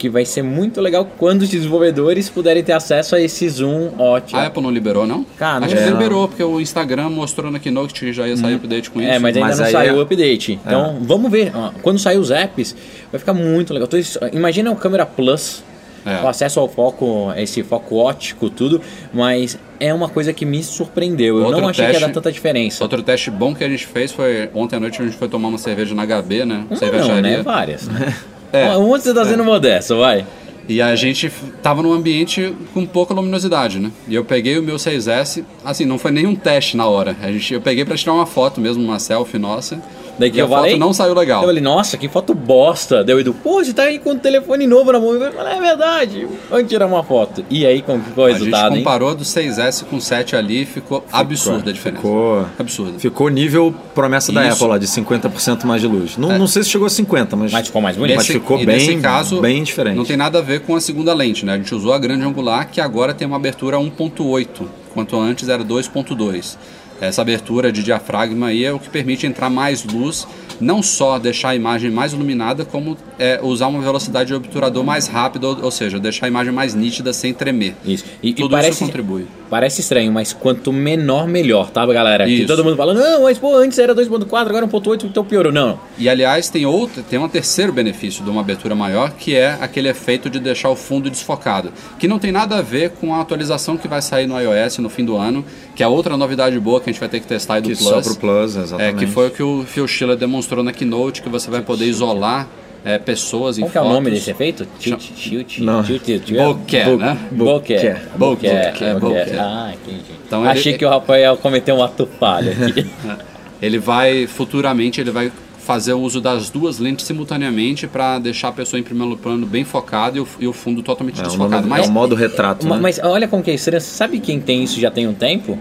que vai ser muito legal quando os desenvolvedores puderem ter acesso a esse zoom ótimo. A Apple não liberou, não? Cara, acho não que é, liberou, porque o Instagram mostrou na Keynote que já ia sair update com isso. É, mas ainda Mas não aí saiu é- o update. Então, vamos ver. Quando sair os apps, vai ficar muito legal. Imagina o Câmera Plus, É. o acesso ao foco, esse foco ótico, tudo, mas é uma coisa que me surpreendeu. Eu Outro não achei que ia teste- dar tanta diferença. Outro teste bom que a gente fez foi ontem à noite a gente foi tomar uma cerveja na HB, né? Uma Cervejaria. não, né? Várias. É. Uma você tá sendo modesto, vai. E a gente tava num ambiente com pouca luminosidade, né? E eu peguei o meu 6S, assim, não foi nem um teste na hora. A gente, eu peguei pra tirar uma foto mesmo, uma selfie nossa. Daí que e eu a foto falei, não saiu legal. Eu falei, nossa, que foto bosta. Deu Edu, pô, você tá aí com o telefone novo na mão. Eu falei, é verdade, vamos tirar uma foto. E aí, como ficou o a gente resultado, hein? comparou do 6S com o 7 ali, ficou absurda a diferença. Ficou, Absurda. ficou nível promessa da Isso. Apple lá, de 50% mais de luz. Não, não sei se chegou a 50, mas, Mas ficou mais bonito. mas ficou bem, nesse caso, bem diferente. Não tem nada a ver com a segunda lente, né? A gente usou a grande angular, que agora tem uma abertura 1.8, enquanto antes era 2.2. Essa abertura de diafragma aí é o que permite entrar mais luz, não só deixar a imagem mais iluminada, como é, usar uma velocidade de obturador mais rápida, ou, ou seja, deixar a imagem mais nítida sem tremer. Isso. E, e Tudo parece, isso contribui. Parece estranho, mas quanto menor, melhor, tá, galera? Que Isso. todo mundo fala, não, mas pô, antes era 2.4, agora 1.8, então piorou. Não, E aliás, tem outro, tem um terceiro benefício de uma abertura maior, que é aquele efeito de deixar o fundo desfocado, que não tem nada a ver com a atualização que vai sair no iOS no fim do ano, que é outra novidade boa que a gente vai ter que testar aí do que Plus. só pro Plus, É, exatamente. que foi o que o Phil Schiller demonstrou na Keynote, que você vai poder isolar é, pessoas em qual que é o fotos. nome desse efeito? Tilt, tilt, Não. tilt, tilt. Bokeh, né? Bokeh. Bokeh. Bokeh. Bokeh. Ah, entendi. Então ele- Achei que o Rafael cometeu um ato falho aqui. Ele vai, futuramente, ele vai fazer o uso das duas lentes simultaneamente para deixar a pessoa em primeiro plano bem focada e o, e o fundo totalmente É, desfocado. nome- Mas é o modo retrato, né? Mas olha como que é estranho. Sabe quem tem isso já tem um tempo?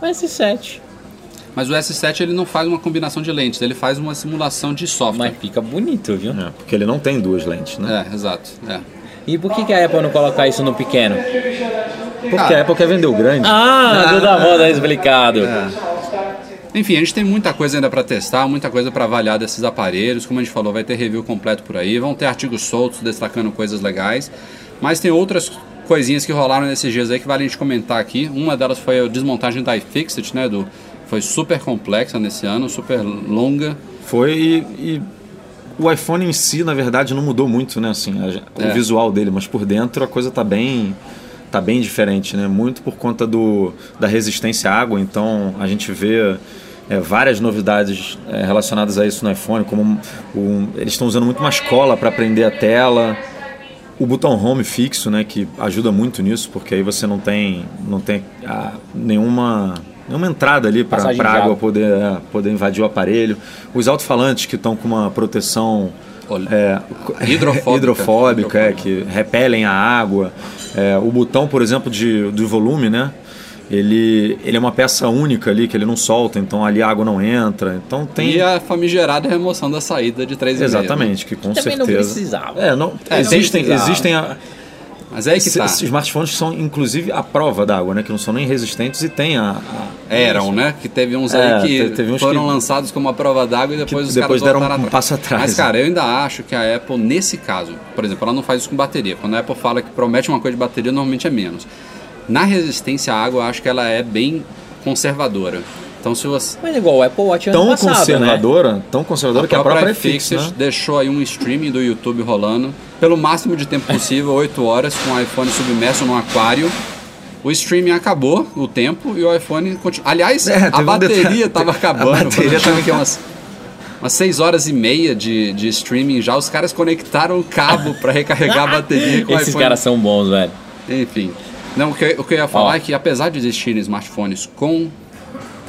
O S7. Mas o S7 ele não faz uma combinação de lentes, ele faz uma simulação de software. Mas fica bonito, viu? É, porque ele não tem duas lentes, né? É, exato. É. E por que, que a Apple não colocar isso no pequeno? Porque a Apple quer vender o grande. Ah, tudo a moda explicado. Enfim, a gente tem muita coisa ainda para testar, muita coisa para avaliar desses aparelhos. Como a gente falou, vai ter review completo por aí, vão ter artigos soltos destacando coisas legais. Mas tem outras coisinhas que rolaram nesses dias aí que vale a gente comentar aqui. Uma delas foi a desmontagem da iFixit, né, Edu? Foi super complexa nesse ano, super longa. Foi e, e o iPhone em si, na verdade, não mudou muito, né? Assim, a- o É. visual dele, mas por dentro a coisa tá bem tá bem diferente, né? Muito por conta do, da resistência à água. Então a gente vê é, várias novidades é, relacionadas a isso no iPhone, como o- eles estão usando muito mais cola para prender a tela. O botão home fixo, né, que ajuda muito nisso, porque aí você não tem, não tem ah, nenhuma nenhuma entrada ali para a água poder, é, poder invadir o aparelho. Os alto-falantes que estão com uma proteção é, Hidrofóbica. hidrofóbica, é, que repelem a água. É, o botão, por exemplo, de, do volume, né? Ele, ele é uma peça única ali, que ele não solta, então ali a água não entra. Então tem. E a famigerada remoção da saída de 3,5. Exatamente, que com Também não certeza. precisava. É, não, É, existem, não precisava. existem a, Mas é que esses tá. esses smartphones são inclusive a prova d'água, né? Que não são nem resistentes e tem a. a- Eram, né? Que teve uns É, aí que te- teve uns foram que- lançados como a prova d'água e depois que os depois caras deram voltaram um atrás. passo atrás, Mas, né? cara, eu ainda acho que a Apple, nesse caso, por exemplo, ela não faz isso com bateria. Quando a Apple fala que promete uma coisa de bateria, normalmente é menos. Na resistência à água, eu acho que ela é bem conservadora. Então, se você. Mas igual o Apple Watch ano Tão passado, né? conservadora, tão conservadora que a própria iFixit né? deixou aí um streaming do YouTube rolando pelo máximo de tempo possível, 8 horas, com o iPhone submerso no aquário. O streaming acabou o tempo e o iPhone continua. Aliás, É, a um bateria estava A acabando. bateria Tinha tava que umas, umas 6 horas e meia de, de streaming já. Os caras conectaram o cabo para recarregar a bateria com o Esses iPhone. caras são bons, velho. Enfim. Não, o que, o que eu ia falar Ó. é que apesar de existirem smartphones com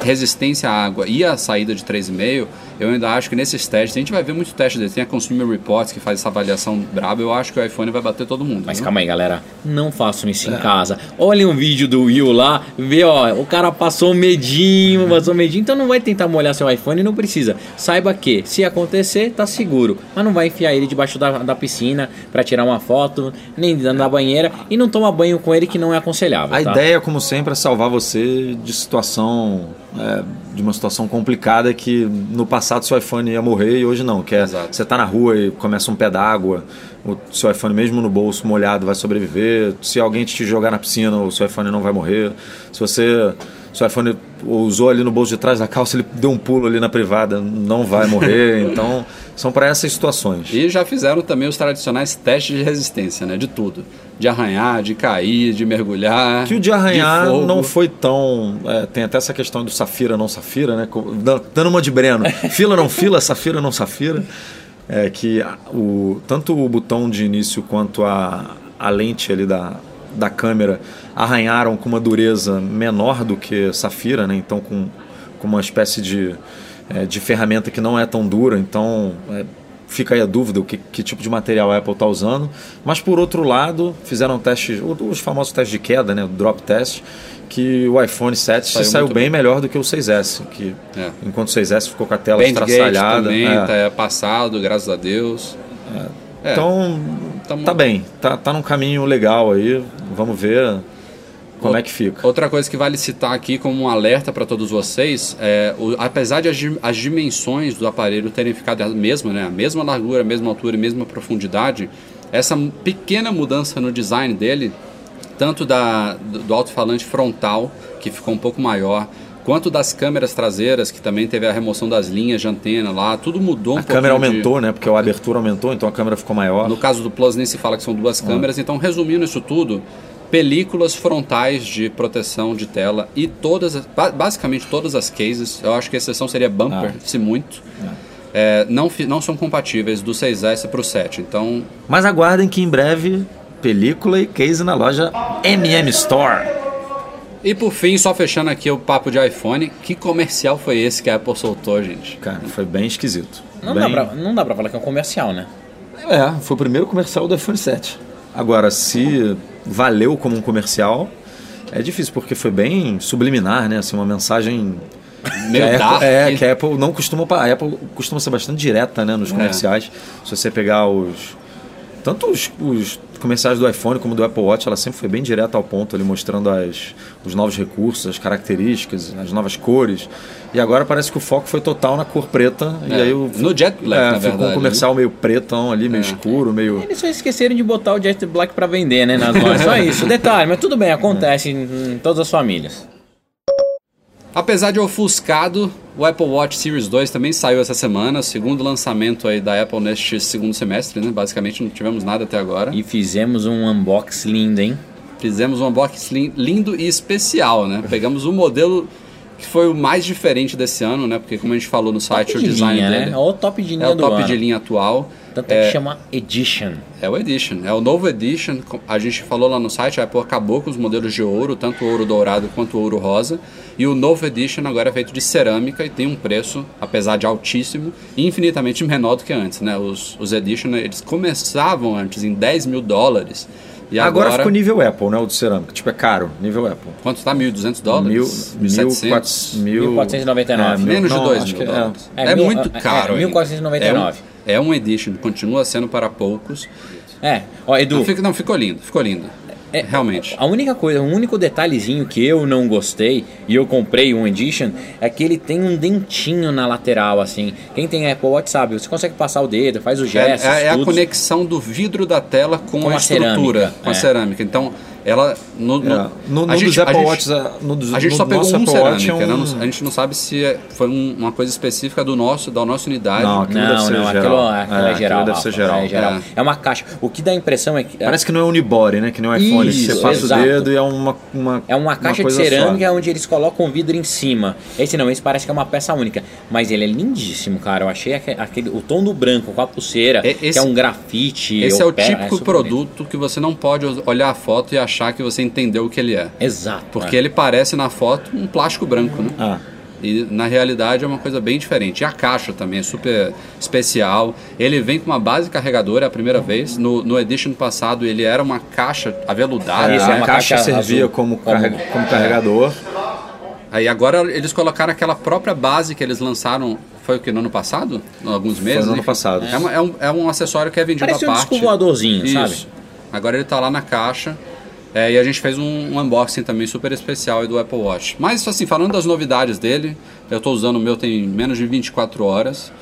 resistência à água e a saída de 3,5, eu ainda acho que nesses testes, a gente vai ver muito teste dele. Tem a Consumer Reports que faz essa avaliação braba, eu acho que o iPhone vai bater todo mundo. Mas viu? calma aí, galera. Não façam isso em casa. Olhem um vídeo do Will lá, vê, ó, o cara passou um medinho, passou um medinho, então não vai tentar molhar seu iPhone, não precisa. Saiba que, se acontecer, tá seguro. Mas não vai enfiar ele debaixo da, da piscina pra tirar uma foto, nem dentro da banheira, e não toma banho com ele que não é aconselhável, A tá? ideia, como sempre, é salvar você de situação, é, de uma situação complicada que no passado seu iPhone ia morrer e hoje não. Que é, você tá na rua e começa um pé d'água, o seu iPhone mesmo no bolso molhado vai sobreviver. Se alguém te jogar na piscina, o seu iPhone não vai morrer. Se você seu iPhone usou ali no bolso de trás da calça, ele deu um pulo ali na privada, não vai morrer. então, são para essas situações. E já fizeram também os tradicionais testes de resistência, né? De tudo. De arranhar, de cair, de mergulhar. Que o de arranhar fogo. não foi tão. é, tem até essa questão do Safira não Safira, né? Dando uma de Breno. Fila não fila, Safira não Safira. É que o, tanto o botão de início quanto a, a lente ali da, da câmera arranharam com uma dureza menor do que Safira, né? Então com, com uma espécie de, é, de ferramenta que não é tão dura. Então é, fica aí a dúvida o que, que tipo de material a Apple está usando. Mas por outro lado, fizeram testes, os famosos testes de queda, né, drop test, que o iPhone 7 Saiu saiu, bem, bem. melhor do que o 6S, que É. enquanto o 6S ficou com a tela Bandgate estraçalhada. também, é. tá é passado, graças a Deus. É. Então, Tamo- tá bem, tá, tá num caminho legal aí. Vamos ver como é que fica. Outra coisa que vale citar aqui como um alerta para todos vocês é, o- apesar de as, as dimensões do aparelho terem ficado a mesma, né, a mesma largura, a mesma altura e mesma profundidade, essa pequena mudança no design dele, tanto da, do, do alto-falante frontal, que ficou um pouco maior, quanto das câmeras traseiras, que também teve a remoção das linhas de antena lá, tudo mudou um A câmera pouquinho de- aumentou, né? Porque a abertura aumentou, então a câmera ficou maior. no caso do Plus nem se fala que são duas câmeras, então resumindo isso tudo, películas frontais de proteção de tela e todas, as- ba- basicamente todas as cases, eu acho que a exceção seria bumper, se muito, é, não, não são compatíveis do 6S para o 7, então Mas aguardem que em breve, película e case na loja MM Store. E por fim, só fechando aqui o papo de iPhone, que comercial foi esse que a Apple soltou, gente? Cara, foi bem esquisito. Não, bem... dá pra, não dá pra falar que é um comercial, né? É, foi o primeiro comercial do iPhone 7. Agora, se valeu como um comercial, é difícil, porque foi bem subliminar, né? Assim, uma mensagem. Meio que. Apple, é, que a Apple não costuma. A Apple costuma ser bastante direta né, nos comerciais. Se você pegar os. Tanto os, os comerciais do iPhone como do Apple Watch, ela sempre foi bem direta ao ponto, ali mostrando as, os novos recursos, as características, as novas cores. E agora parece que o foco foi total na cor preta. E É, aí o, no Jet Black, é, na ficou verdade, né? um comercial meio pretão ali, meio escuro, meio. Eles só esqueceram de botar o Jet Black pra vender, né, nas lojas. Só isso, detalhe, mas tudo bem, acontece em, em todas as famílias. Apesar de ofuscado, o Apple Watch Series 2 também saiu essa semana, segundo lançamento aí da Apple neste segundo semestre, né? Basicamente não tivemos nada até agora. E fizemos um unboxing lindo, hein? Fizemos um unboxing lindo e especial, né? Pegamos um modelo que foi o mais diferente desse ano, né? Porque como a gente falou no site, top o de design linha, dele né? É o top de linha é o top ano. de linha atual. Tanto é que chama Edition. É o Edition, é o novo Edition. A gente falou lá no site, a Apple acabou com os modelos de ouro, tanto ouro dourado quanto ouro rosa. E o novo Edition agora é feito de cerâmica e tem um preço, apesar de altíssimo, infinitamente menor do que antes. Né? Os, os Edition eles começavam antes em 10 mil dólares. E Agora, agora, ficou nível Apple, né? O de cerâmica. Tipo, é caro, nível Apple. quanto está? 1.200 Mil, dólares? mil, 1.700? mil, 1499. é, mil- Menos de não, 2 acho mil é. dólares. É, É, mil- muito é, caro. é, ainda. É 1499. um, é um Edition, continua sendo para poucos. É, ó, Edu, Não, fica- não, ficou lindo, ficou lindo. É, Realmente. A única coisa, o único detalhezinho que eu não gostei e eu comprei um Edition é que ele tem um dentinho na lateral, assim. Quem tem Apple Watch sabe, você consegue passar o dedo, faz os É, gestos. é- é a conexão do vidro da tela com, Com a, a estrutura, cerâmica, com a é. cerâmica. Então, ela. No, no, É. No, no a gente- dos a Apple a- no A gente no só pegou um Apple Watch cerâmica, é né? um... Não- a gente não sabe se é- foi um- uma coisa específica do nosso, da nossa unidade. Não, aquilo deve Não, ser não, geral. aquilo, aquilo é, aquilo geral. deve ser geral. É, geral. É. É uma caixa. O que dá a impressão é que. Parece que não é unibody, né? Que nem o iPhone. Isso, você passa exato. o dedo e é uma, uma É uma caixa de coisa cerâmica só. onde eles colocam o vidro em cima. Esse não, esse parece que é uma peça única. Mas ele é lindíssimo, cara. Eu achei aque- aquele, o tom do branco com a pulseira, É, que esse- é um grafite. Esse é o típico produto que você não pode olhar a foto e achar que você entendeu o que ele é. Exato. Porque é. ele parece na foto um plástico branco, né? Ah, E na realidade é uma coisa bem diferente. E a caixa também é super especial. Ele vem com uma base carregadora é a primeira vez. No, no Edition passado ele era uma caixa aveludada. Isso, é a uma caixa, caixa servia azul. como, Como- carrega- como carregador. Aí agora eles colocaram aquela própria base que eles lançaram. Foi o que? No ano passado? Alguns meses? no ano passado. É, uma- é um, é um acessório que é vendido Parece à um parte. voadorzinho, Isso. sabe? Agora ele tá lá na caixa. É, e a gente fez um, um unboxing também super especial aí do Apple Watch. Mas assim, falando das novidades dele, eu estou usando o meu tem menos de 24 horas.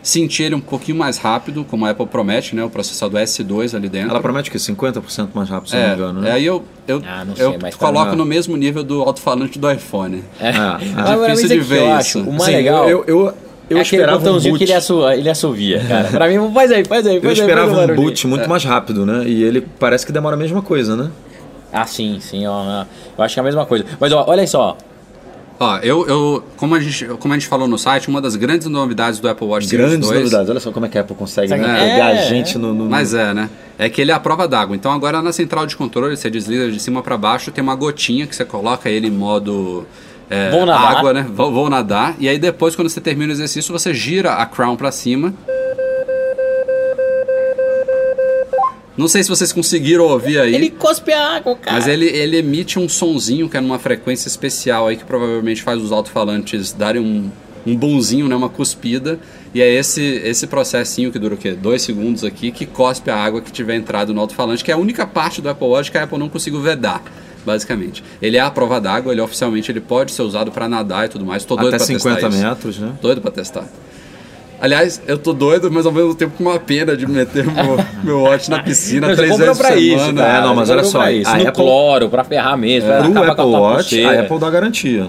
Senti ele um pouquinho mais rápido, como a Apple promete, né? O processador S2 ali dentro. Ela promete que 50% mais rápido, se não me é, engano, é, né? aí eu, eu, Ah, não sei, eu mas tá coloco no mesmo nível do alto-falante do iPhone. É. Pra mim, Difícil de ver eu isso. acho. O mais Sim, legal eu, eu, eu é aquele esperava um botãozinho boot, que ele, assovia, ele assovia, cara. Pra mim, faz aí, faz aí. eu Faz aí, esperava um boot muito mais rápido, né? E ele parece que demora a mesma coisa, né? Ah, sim, sim. Ó, eu acho que é a mesma coisa. Mas ó, olha só. Ó, eu, eu como, a gente, como a gente falou no site, uma das grandes novidades do Apple Watch Series Grandes 2, novidades. Olha só como é que a Apple consegue né? É, pegar a gente no... no- Mas é, né? É que ele é a prova d'água. Então agora na central de controle, você desliza de cima para baixo, tem uma gotinha que você coloca ele em modo é, Vou nadar. água, né? Vou, vou nadar. E aí depois, quando você termina o exercício, você gira a crown para cima. Não sei se vocês conseguiram ouvir aí. Ele cospe a água, cara. Mas ele, ele emite um sonzinho que é numa frequência especial aí que provavelmente faz os alto-falantes darem um, um bonzinho, né, uma cuspida. E é esse, esse processinho que dura o quê? Dois segundos aqui que cospe a água que tiver entrado no alto-falante, que é a única parte do Apple Watch que a Apple não conseguiu vedar. Basicamente. Ele é a prova d'água, ele oficialmente ele pode ser usado para nadar e tudo mais. Tô doido Até pra 50 testar isso. metros, né? Doido pra testar. Aliás, eu tô doido, mas ao mesmo tempo com uma pena de meter meu, meu watch na piscina Não, três vezes por pra isso, semana. cara. É, não, mas olha só, Isso. a no Apple- cloro, pra ferrar mesmo. pra Pro Apple a Watch, a Apple dá garantia.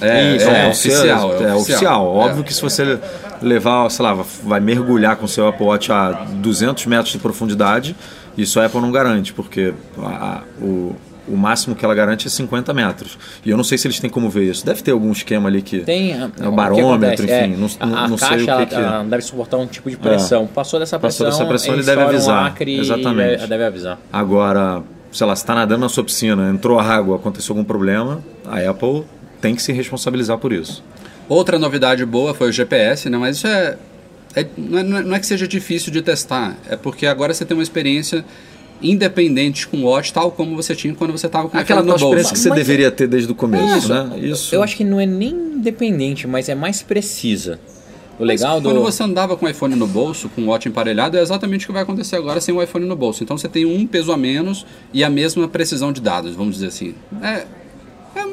É, Isso, é, é, é oficial. É, oficial. É. Óbvio que se você levar, sei lá, vai mergulhar com seu Apple Watch a 200 metros de profundidade, isso a Apple não garante, porque a- o, o máximo que ela garante é 50 metros. E eu não sei se eles têm como ver isso. Deve ter algum esquema ali que. Tem É o o que barômetro, enfim. É, não, a, a não sei caixa o que, ela, que é. ela deve suportar um tipo de pressão. Passou dessa pressão, Passou dessa pressão, ele deve um avisar. acre e Exatamente. Deve, deve avisar. Agora, sei lá, se está nadando na sua piscina, entrou água, aconteceu algum problema, a Apple tem que se responsabilizar por isso. Outra novidade boa foi o GPS, né? Mas isso é, é- não, é, não é que seja difícil de testar, é porque agora você tem uma experiência independente com o Watch, tal como você tinha quando você estava com o Aquela bolso. que você Mas- deveria ter desde o começo, Isso. né? Isso. Eu acho que não é nem independente, mas é mais precisa. O legal Mas do. Quando você andava com o iPhone no bolso, com o Watch emparelhado, é exatamente o que vai acontecer agora sem o iPhone no bolso. Então você tem um peso a menos e a mesma precisão de dados, vamos dizer assim. É, é,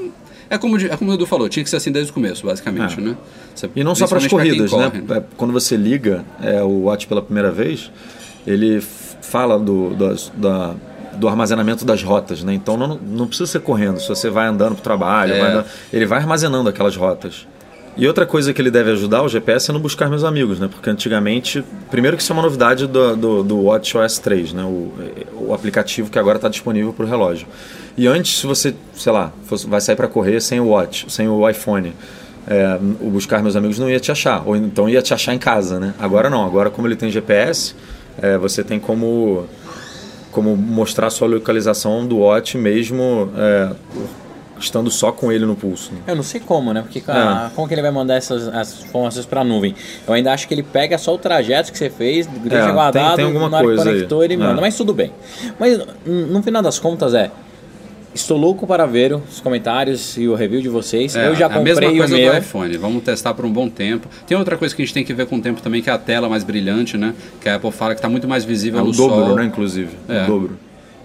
é como, é como o Edu falou, tinha que ser assim desde o começo, basicamente, É. né? Você- E não só para as corridas, quem né? corre. É, Quando você liga é, o Watch pela primeira vez, ele fala do, das- da- do armazenamento das rotas, né? Então não, não precisa ser correndo. Se você vai andando para o trabalho, É. vai andando- ele vai armazenando aquelas rotas. E outra coisa que ele deve ajudar o GPS é no buscar meus amigos, né? Porque antigamente, primeiro que isso é uma novidade do, do, do Watch OS 3, né? O, o aplicativo que agora está disponível para o relógio. E antes, se você, sei lá, fosse- vai sair para correr sem o watch, sem o iPhone, é, o buscar meus amigos não ia te achar, ou então ia te achar em casa, né? Agora não, agora como ele tem GPS, é, você tem como como mostrar sua localização do watch mesmo é, estando só com ele no pulso. né? Eu não sei como, né? Porque cara, como que ele vai mandar essas as informações pra nuvem? Eu ainda acho que ele pega só o trajeto que você fez, deixa tem- guardado, tem alguma na hora que coisa aí. conectou ele É. manda, mas tudo bem. Mas no final das contas é. Estou louco para ver os comentários e o review de vocês. É, eu já a mesma comprei o coisa meu. do iPhone. Vamos testar por um bom tempo. Tem outra coisa que a gente tem que ver com o tempo também, que é a tela mais brilhante, né? Que a Apple fala que está muito mais visível É no o dobro, sol. né, inclusive. É. O dobro.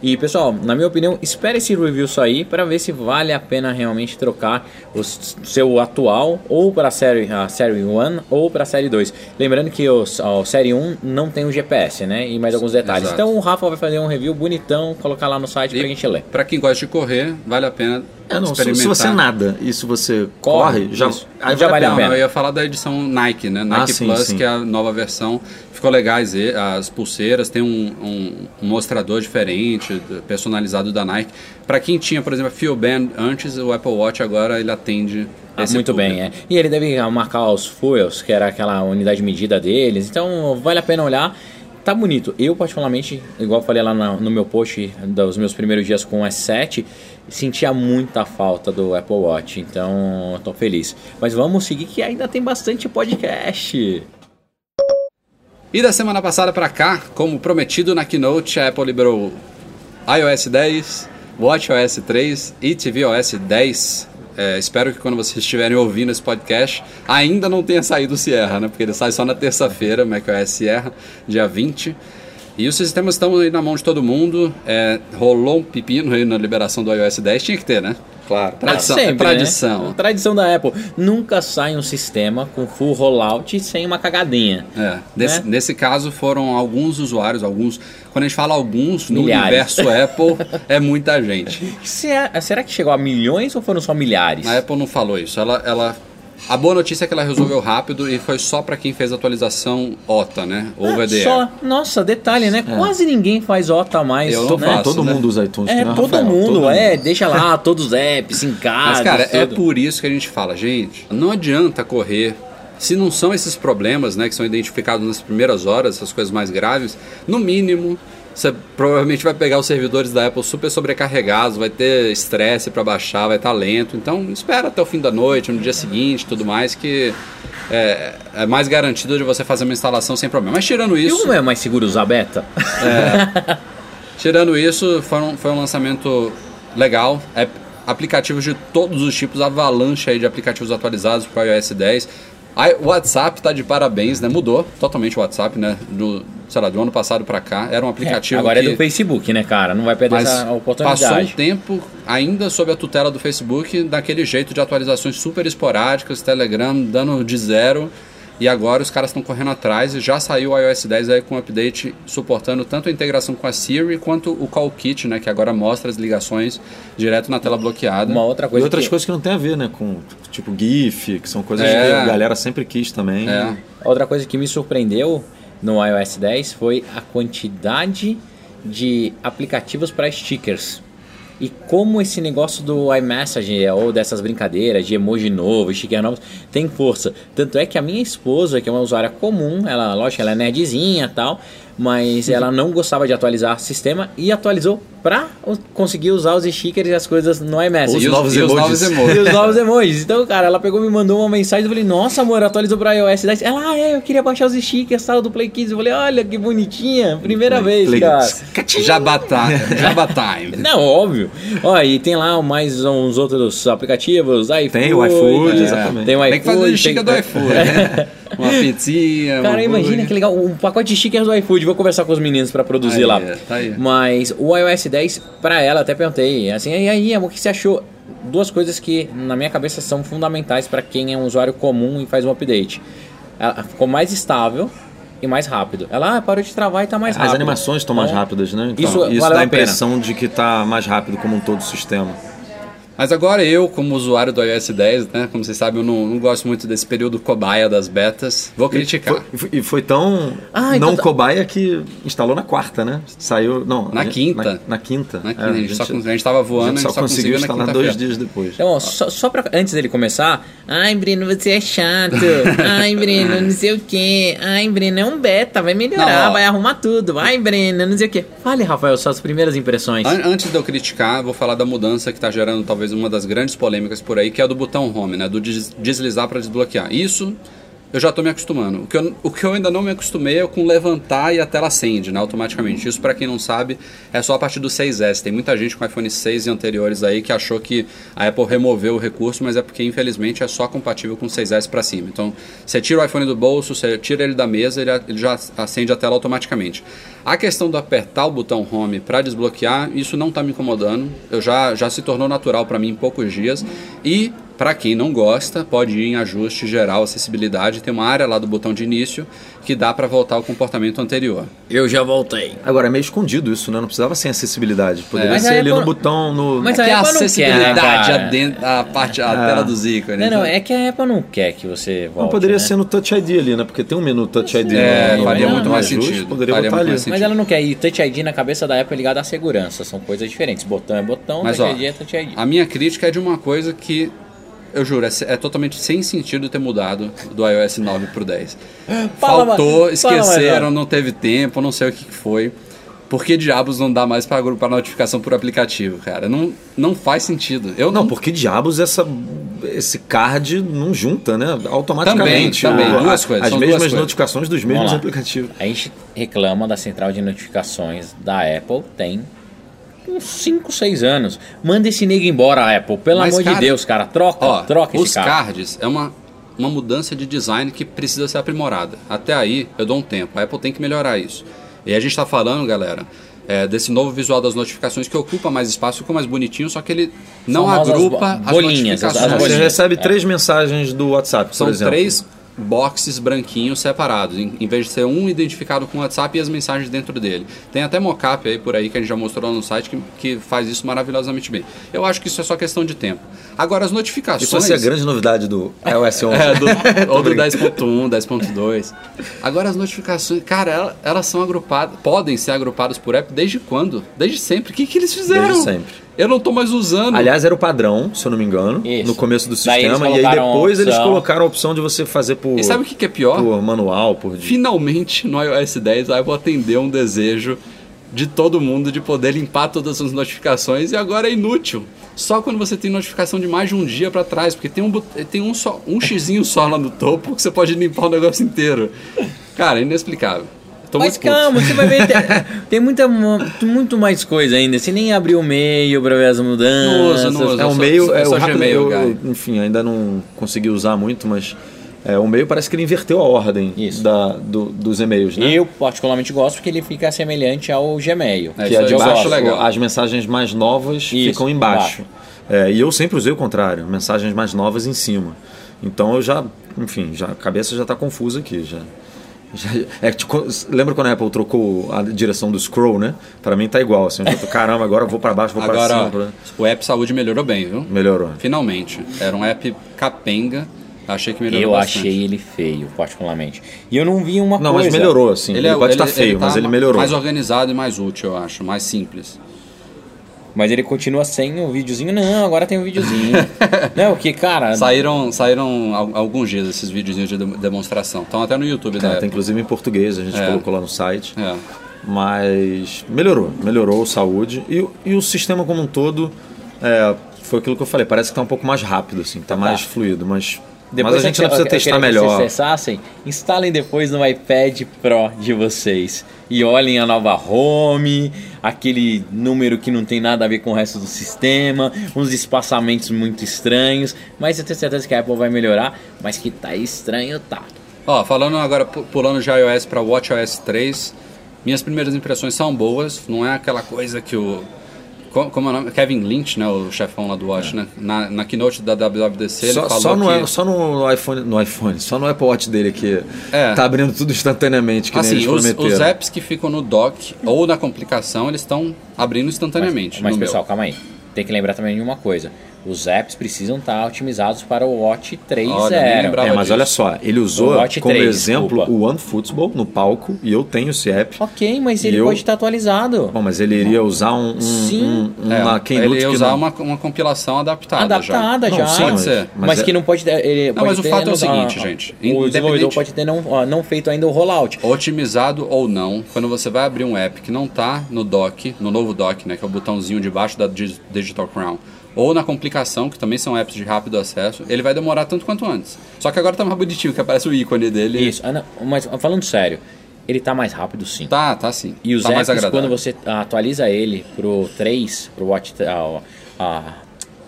E pessoal, na minha opinião, espere esse review sair para ver se vale a pena realmente trocar o seu atual ou para a série, a série 1 ou para a série 2. Lembrando que o, s- a série 1 não tem o GPS, né? E mais alguns detalhes. Exato. Então o Rafa vai fazer um review bonitão, colocar lá no site pra E gente ler. Para quem gosta de correr, vale a pena É, não, se, experimentar. se você nada e se você Corre, corre, já, isso. aí Já vale a Não, pena. eu ia falar da edição Nike, né? Nike Ah, sim, Plus, sim. que é a nova versão. Ficou legais as pulseiras, tem um, um- um mostrador diferente, personalizado da Nike. Para quem tinha, por exemplo, a Feel Band antes, o Apple Watch agora ele atende Ah, esse muito público. bem, é. E ele deve marcar os fuels, que era aquela unidade de medida deles. Então vale a pena olhar. Tá bonito. Eu, particularmente, igual eu falei lá no meu post dos meus primeiros dias com o S7, sentia muita falta do Apple Watch. Então, tô feliz. Mas vamos seguir que ainda tem bastante podcast. E da semana passada para cá, como prometido na Keynote, a Apple liberou iOS 10, WatchOS 3 e tvOS 10. É, espero que quando vocês estiverem ouvindo esse podcast, ainda não tenha saído o Sierra, né? Porque ele sai só na terça-feira, macOS Sierra, dia 20. E os sistemas estão aí na mão de todo mundo. É, rolou um pepino aí na liberação do iOS 10, tinha que ter, né? Claro. Tradição. Ah, é sempre, tradição. né? Tradição da Apple. Nunca sai um sistema com full rollout sem uma cagadinha. É, nesse, Né? nesse caso foram alguns usuários, alguns. Quando a gente fala alguns, no Milhares. universo Apple, é muita gente. Será, será que chegou a milhões ou foram só milhares? A Apple não falou isso. Ela, ela, a boa notícia é que ela resolveu rápido e foi só para quem fez a atualização OTA, né? The Ah, Só, nossa, detalhe, né? Quase ninguém faz OTA mais. Eu não né? faço. todo né? mundo usa iTunes. É, né, todo Rafael? mundo, Todo é, mundo. deixa lá todos os apps, encados, Mas, cara, é por isso que a gente fala, gente, não adianta correr. Se não são esses problemas, né, que são identificados nas primeiras horas, essas coisas mais graves, no mínimo, você provavelmente vai pegar os servidores da Apple super sobrecarregados, vai ter estresse para baixar, vai estar lento. Então, espera até o fim da noite, no dia seguinte, tudo mais, que é, é mais garantido de você fazer uma instalação sem problema. Mas tirando E isso, como é mais seguro usar beta? Tirando isso, foi um, foi um lançamento legal. É, aplicativos de todos os tipos, avalanche aí de aplicativos atualizados para o iOS 10. O WhatsApp tá de parabéns, né? Mudou totalmente o WhatsApp, né? Do, sei lá, do ano passado para cá. Era um aplicativo Agora que... é do Facebook, né, cara? Não vai perder Mas essa passou um oportunidade. tempo ainda sob a tutela do Facebook, daquele jeito de atualizações super esporádicas, Telegram dando de zero. E agora os caras estão correndo atrás e já saiu o iOS 10 aí com um update suportando tanto a integração com a Siri quanto o Call Kit, né, que agora mostra as ligações direto na tela bloqueada. Uma outra E coisa outras que... coisas que não tem a ver, né? Com tipo GIF, que são coisas É. que a galera sempre quis também. É. Outra coisa que me surpreendeu no iOS 10 foi a quantidade de aplicativos para stickers. E como esse negócio do iMessage ou dessas brincadeiras de emoji novo, sticker novos, tem força. Tanto é que a minha esposa, que é uma usuária comum, ela, lógico, ela é nerdzinha e tal, mas ela não gostava de atualizar o sistema e atualizou para conseguir usar os stickers e as coisas no iMessage. E os, novos e os emojis. novos E emojis. os novos emojis. Então, cara, ela pegou me mandou uma mensagem. Eu falei, nossa, amor, atualizou pra iOS 10. Ela, ah, é, eu queria baixar os stickers tal do Play Kids. Eu falei, olha que bonitinha. Primeira vez, Play- cara. Jabba Time. Não, óbvio. Ó, e tem lá mais uns outros aplicativos. iFood, Tem o iFood, é, exatamente. Tem o iFood. Tem que fazer o sticker do iFood. né? Uma pizzinha. Cara, imagina que legal. Um pacote de stickers do iFood. Vou conversar com os meninos pra produzir Aí, lá. tá aí. Mas o iOS 10, pra ela, até perguntei. Assim, e aí, amor, o que você achou? Duas coisas que, na minha cabeça, são fundamentais pra quem é um usuário comum e faz um update. Ela ficou mais estável e mais rápido. Ela ah, parou de travar e tá mais As rápido. animações estão mais Então, rápidas, né? Então, isso isso, dá a a pena. impressão de que tá mais rápido como um todo o sistema. Mas agora eu, como usuário do iOS 10, né, como vocês sabem, eu não, não gosto muito desse período cobaia das betas, vou criticar. E foi, e foi tão Ah, então não tá- cobaia que instalou na quarta, né? Saiu. Não, Na quinta. Na, na quinta. Na quinta, É, a, gente só, a gente tava voando, a gente só, conseguiu conseguiu na instalar dois dias depois. Então, ó, só, só pra, antes dele começar, ai, Breno, você é chato. Ai, Breno, não sei o quê. Ai, Breno, é um beta, vai melhorar, Não, vai arrumar tudo. Ai, Breno, não sei o quê. Fale, Rafael, suas primeiras impressões. An- Antes de eu criticar, vou falar da mudança que está gerando talvez uma das grandes polêmicas por aí, que é a do botão home, né? Do des- deslizar para desbloquear. Isso eu já estou me acostumando. O que, eu, o que eu ainda não me acostumei é com levantar e a tela acende, né? Automaticamente. Isso, para quem não sabe, é só a partir do 6S. Tem muita gente com iPhone 6 e anteriores aí que achou que a Apple removeu o recurso, mas é porque, infelizmente, é só compatível com 6S para cima. Então, você tira o iPhone do bolso, você tira ele da mesa, ele, ele já acende a tela automaticamente. A questão do apertar o botão home para desbloquear, isso não está me incomodando. Eu já, já se tornou natural para mim em poucos dias. E para quem não gosta, pode ir em ajuste geral, acessibilidade, tem uma área lá do botão de início que dá para voltar ao comportamento anterior. Eu já voltei. Agora, é meio escondido isso, né? Não precisava sem acessibilidade. Poderia É. Mas ser a ali Apple- no botão, no... Mas é a que a Apple não quer, né, acessibilidade, a, a parte, a tela dos ícones. Não, não, né? é que a Apple não quer que você volte. Não, poderia né? ser no Touch ID ali, né? Porque tem um menu Touch ID É, no, faria no, muito mais ajuste, sentido. Poderia Faria botar muito ali. mais sentido. Mas ela não quer. E Touch ID na cabeça da Apple é ligado à segurança. São coisas diferentes. Botão é botão, Mas, Touch ó, ID é Touch ID. A minha crítica é de uma coisa que, eu juro, é, é totalmente sem sentido ter mudado do iOS 9 pro 10. Fala, Faltou, esqueceram, não teve tempo, não sei o que foi. Por que diabos não dá mais pra agrupar notificação por aplicativo, cara? Não, não faz sentido. Eu Não, por que diabos essa, esse card não junta, né? Automaticamente. Também, também, O- duas coisas, As mesmas coisas. notificações dos mesmos aplicativos. A gente reclama da central de notificações da Apple tem uns 5, 6 anos. Manda esse nego embora, Apple. Pelo Mas, amor cara, de Deus, cara. Troca, Ó, troca os esse cara. cards é uma, uma mudança de design que precisa ser aprimorada. Até aí, eu dou um tempo. A Apple tem que melhorar isso. E a gente está falando, galera, é, desse novo visual das notificações que ocupa mais espaço, ficou mais bonitinho, só que ele não Famosas agrupa bo- as bolinhas, as- as notificações. Você bolinhas. recebe É. três mensagens do WhatsApp, por São exemplo. três boxes branquinhos separados, em, em vez de ser um identificado com o WhatsApp e as mensagens dentro dele. Tem até mockup aí por aí que a gente já mostrou lá no site que, que faz isso maravilhosamente bem. Eu acho que isso é só questão de tempo. Agora as notificações. Isso vai ser a grande novidade do iOS 11. É, do, ou do brincando. 10.1, 10.2. Agora as notificações, cara, ela- elas são agrupadas, podem ser agrupadas por app desde quando? Desde sempre. O que, que eles fizeram? Desde sempre. Eu não tô mais usando. Aliás, era o padrão, se eu não me engano, Isso. no começo do sistema. E aí depois eles colocaram a opção de você fazer por, e sabe o que, é pior? por manual, por dia. Finalmente, no iOS 10, a Apple atendeu um desejo de todo mundo de poder limpar todas as notificações e agora é inútil. Só quando você tem notificação de mais de um dia pra trás, porque tem um, tem um, só, um xizinho só lá no topo que você pode limpar o negócio inteiro. Cara, é inexplicável. Tô Mas muito puto. calma, você vai ver. Tem, muita, mu- muito mais coisa ainda. Você nem abriu o e-mail pra ver as mudanças. Não uso, não uso. É Eu o meio, é o Gmail, eu- enfim, ainda não consegui usar muito, mas é, o meio parece que ele inverteu a ordem Isso. da, do- dos e-mails, né? Eu particularmente gosto porque ele fica semelhante ao Gmail. É, que é de eu baixo, acho legal. as mensagens mais novas Isso, ficam embaixo. É, e eu sempre usei o contrário, mensagens mais novas em cima. Então eu já, enfim, já, a cabeça já está confusa aqui. Já, já- é, tipo, lembra quando a Apple trocou a direção do scroll, né? Para mim tá igual. Assim, eu tô, caramba, agora eu vou para baixo, vou para Agora, cima. pra- o app Saúde melhorou bem, viu? Melhorou. Finalmente. Era um app capenga. Achei que melhorou Eu bastante. achei ele feio, particularmente. E eu não vi uma Não, coisa. mas melhorou, assim. Ele, é- pode estar feio, tá mas ele melhorou. Mais organizado e mais útil, eu acho. Mais simples. Mas ele continua sem o videozinho. Não, agora tem um videozinho. não, porque, cara. Saíram, saíram al- alguns dias esses videozinhos de dem- demonstração. Estão até no YouTube É, tem Apple. inclusive em português, a gente É. colocou lá no site. É. Mas melhorou, melhorou a saúde. E, o- e o sistema como um todo, é, foi aquilo que eu falei, parece que está um pouco mais rápido, assim, tá mais fluido, mas, Depois mas a gente ainda precisa eu testar que melhor. vocês testassem, instalem depois no iPad Pro de vocês. E olhem a nova home, aquele número que não tem nada a ver com o resto do sistema, uns espaçamentos muito estranhos. Mas eu tenho certeza que a Apple vai melhorar, mas que tá estranho, tá. Ó, falando agora, pu- pulando de iOS para WatchOS 3, minhas primeiras impressões são boas. Não é aquela coisa que o. co- Como é o nome? Kevin Lynch, né? O chefão lá do Watch, né? Na, na keynote da WWDC, ele Só, falou só, no, que... só no iPhone, no iPhone, só no Apple Watch dele que É. tá abrindo tudo instantaneamente, que nem Assim, eles os, prometeram. os apps que ficam no dock ou na complicação, eles estão abrindo instantaneamente. Mas, no pessoal, meu. calma aí. Tem que lembrar também de uma coisa. Os apps precisam estar otimizados para o Watch 3.0. Olha, É, mas disso. olha só, ele usou como 3, exemplo desculpa. o OneFootball no palco e eu tenho esse app. Ok, mas ele eu- pode estar atualizado. Bom, mas ele iria usar um, um, Sim. um- É, uma ele Keynote ia que usar não- uma, uma compilação adaptada, Adaptada já. Não, sim, Pode mas- ser. Mas, mas é- que não pode ter. Ele Não, pode mas o ter fato é o seguinte, ah, gente, O desenvolvedor pode ter não, ah, não feito ainda o rollout. já. Otimizado ou não, quando você vai abrir um app que não tá no dock, no novo dock, né, que é o botãozinho debaixo da Dig- Digital Crown, ou na complicação, que também são apps de rápido acesso, ele vai demorar tanto quanto antes. Só que agora tá mais bonitinho, que aparece o ícone dele. Isso, ah, não, mas falando sério, ele tá mais rápido sim. Tá, tá sim. E os tá mais apps, quando você atualiza ele pro 3, pro Watch, ah, ah,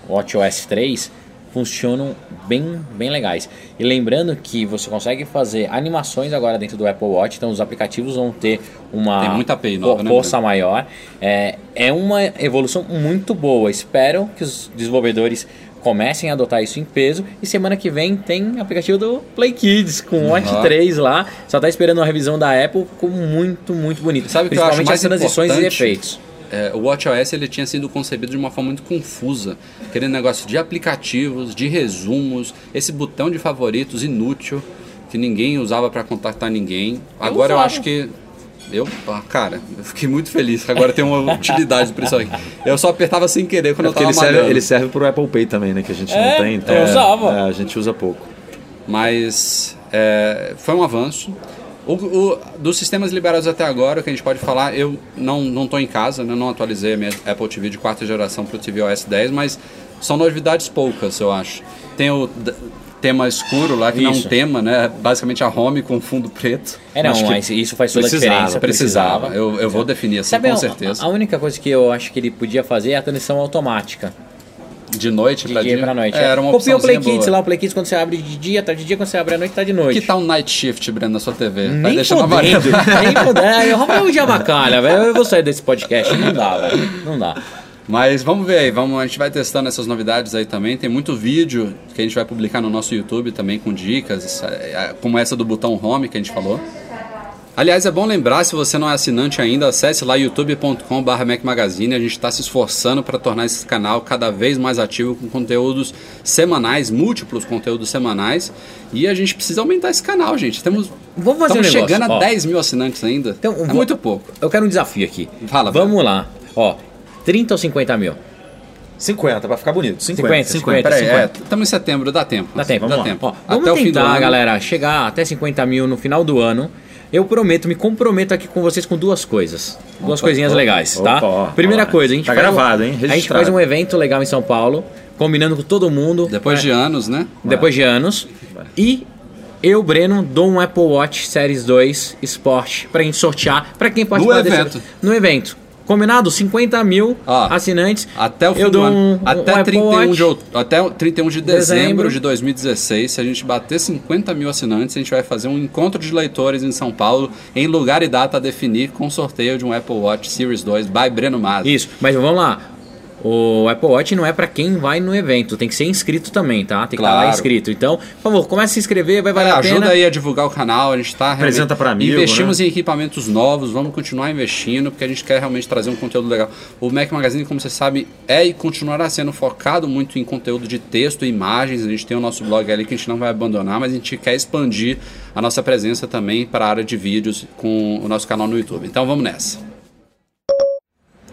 WatchOS 3, funcionam bem, bem legais. E lembrando que você consegue fazer animações agora dentro do Apple Watch, então os aplicativos vão ter uma nova, né, força maior. É, é uma evolução muito boa. Espero que os desenvolvedores comecem a adotar isso em peso. E semana que vem tem aplicativo do Play Kids com o Watch Uhum. 3 lá. Só tá esperando uma revisão da Apple, ficou muito, muito bonito. Sabe o que eu acho Principalmente mais as transições e importante? efeitos. É, o WatchOS ele tinha sido concebido de uma forma muito confusa. Aquele negócio de aplicativos, de resumos, esse botão de favoritos inútil que ninguém usava para contactar ninguém. Agora eu acho que eu, ah, cara, eu fiquei muito feliz que agora tem uma utilidade para isso aqui. Eu só apertava sem querer quando É eu tava ele serve, ele serve pro Apple Pay também, né? Que a gente É, não tem. Então, eu usava. é, a gente usa pouco. Mas é, foi um avanço. O, o- dos sistemas liberados até agora, o que a gente pode falar, eu não não estou em casa, né, não atualizei a minha Apple TV de quarta geração para o tvOS 10, mas são novidades poucas, eu acho. Tem o tema escuro lá, que não é um Isso. tema, né? Basicamente a home com fundo preto. É, não, Acho mas isso faz toda a precisava, diferença. Precisava. Eu, eu vou definir assim, Sabe com certeza. A, a única coisa que eu acho que ele podia fazer é a transição automática. De noite De para dia pra noite. É, era uma Copia o Play Kids boa. lá, o Play Kids quando você abre de dia, tá de dia, quando você abre à noite, tá de noite. Que tal um night shift, Breno, na sua TV? Vai Nem deixando fodendo, amarelo. nem. Rafael de abacalha, velho. Eu vou sair desse podcast. Não dá, velho. Não dá. Mas vamos ver aí, vamos, a gente vai testando essas novidades aí também. Tem muito vídeo que a gente vai publicar no nosso YouTube também com dicas, eh, como essa do botão home que a gente falou. Aliás, é bom lembrar, se você não é assinante ainda, acesse lá youtube.com.br Mac Magazine. A gente está se esforçando para tornar esse canal cada vez mais ativo com conteúdos semanais, múltiplos conteúdos semanais. E a gente precisa aumentar esse canal, gente. Temos, Vamos fazer estamos um negócio, chegando a ó. 10 mil assinantes ainda. Então, é vou- muito pouco. Eu quero um desafio aqui. Fala, Vamos lá. Ó, 30 ou 50 mil? 50, pra ficar bonito. 50, 50. Peraí, é, 50. estamos em setembro, dá tempo. Dá tempo, dá vamos lá. tempo. Ó, vamos Até o fim do tentar, ano. galera, chegar até 50 mil no final do ano. Eu prometo, me comprometo aqui com vocês com duas coisas. Duas Opa, coisinhas opa, legais, tá? opa, Primeira coisa, a gente tá faz um- gravado, hein? A gente Registrado. faz um evento legal em São Paulo, combinando com todo mundo. Depois É, de anos, né? depois de anos. E eu, Breno, dou um Apple Watch Series 2 Sport pra gente sortear pra quem participar No desse- evento. No evento. Combinado? 50 mil assinantes. Até o fim eu do ano. um, um até, Apple 31 Watch. de, até o 31 de dezembro, Dezembro. de 2016, se a gente bater 50 mil assinantes, a gente vai fazer um encontro de leitores em São Paulo, em lugar e data a definir, com sorteio de um Apple Watch Series 2 by Breno Masi. Isso, mas vamos lá. O Apple Watch não é pra quem vai no evento, tem que ser inscrito também, tá? Tem que estar lá Claro. inscrito. Então, por favor, comece a se inscrever, vai valer É, a ajuda pena. aí a divulgar o canal, a gente está Apresenta pra amigo, Investimos né? em equipamentos novos, vamos continuar investindo, porque a gente quer realmente trazer um conteúdo legal. O Mac Magazine, como você sabe, é e continuará sendo focado muito em conteúdo de texto e imagens. A gente tem o nosso blog ali que a gente não vai abandonar, mas a gente quer expandir a nossa presença também para a área de vídeos com o nosso canal no YouTube. Então vamos nessa.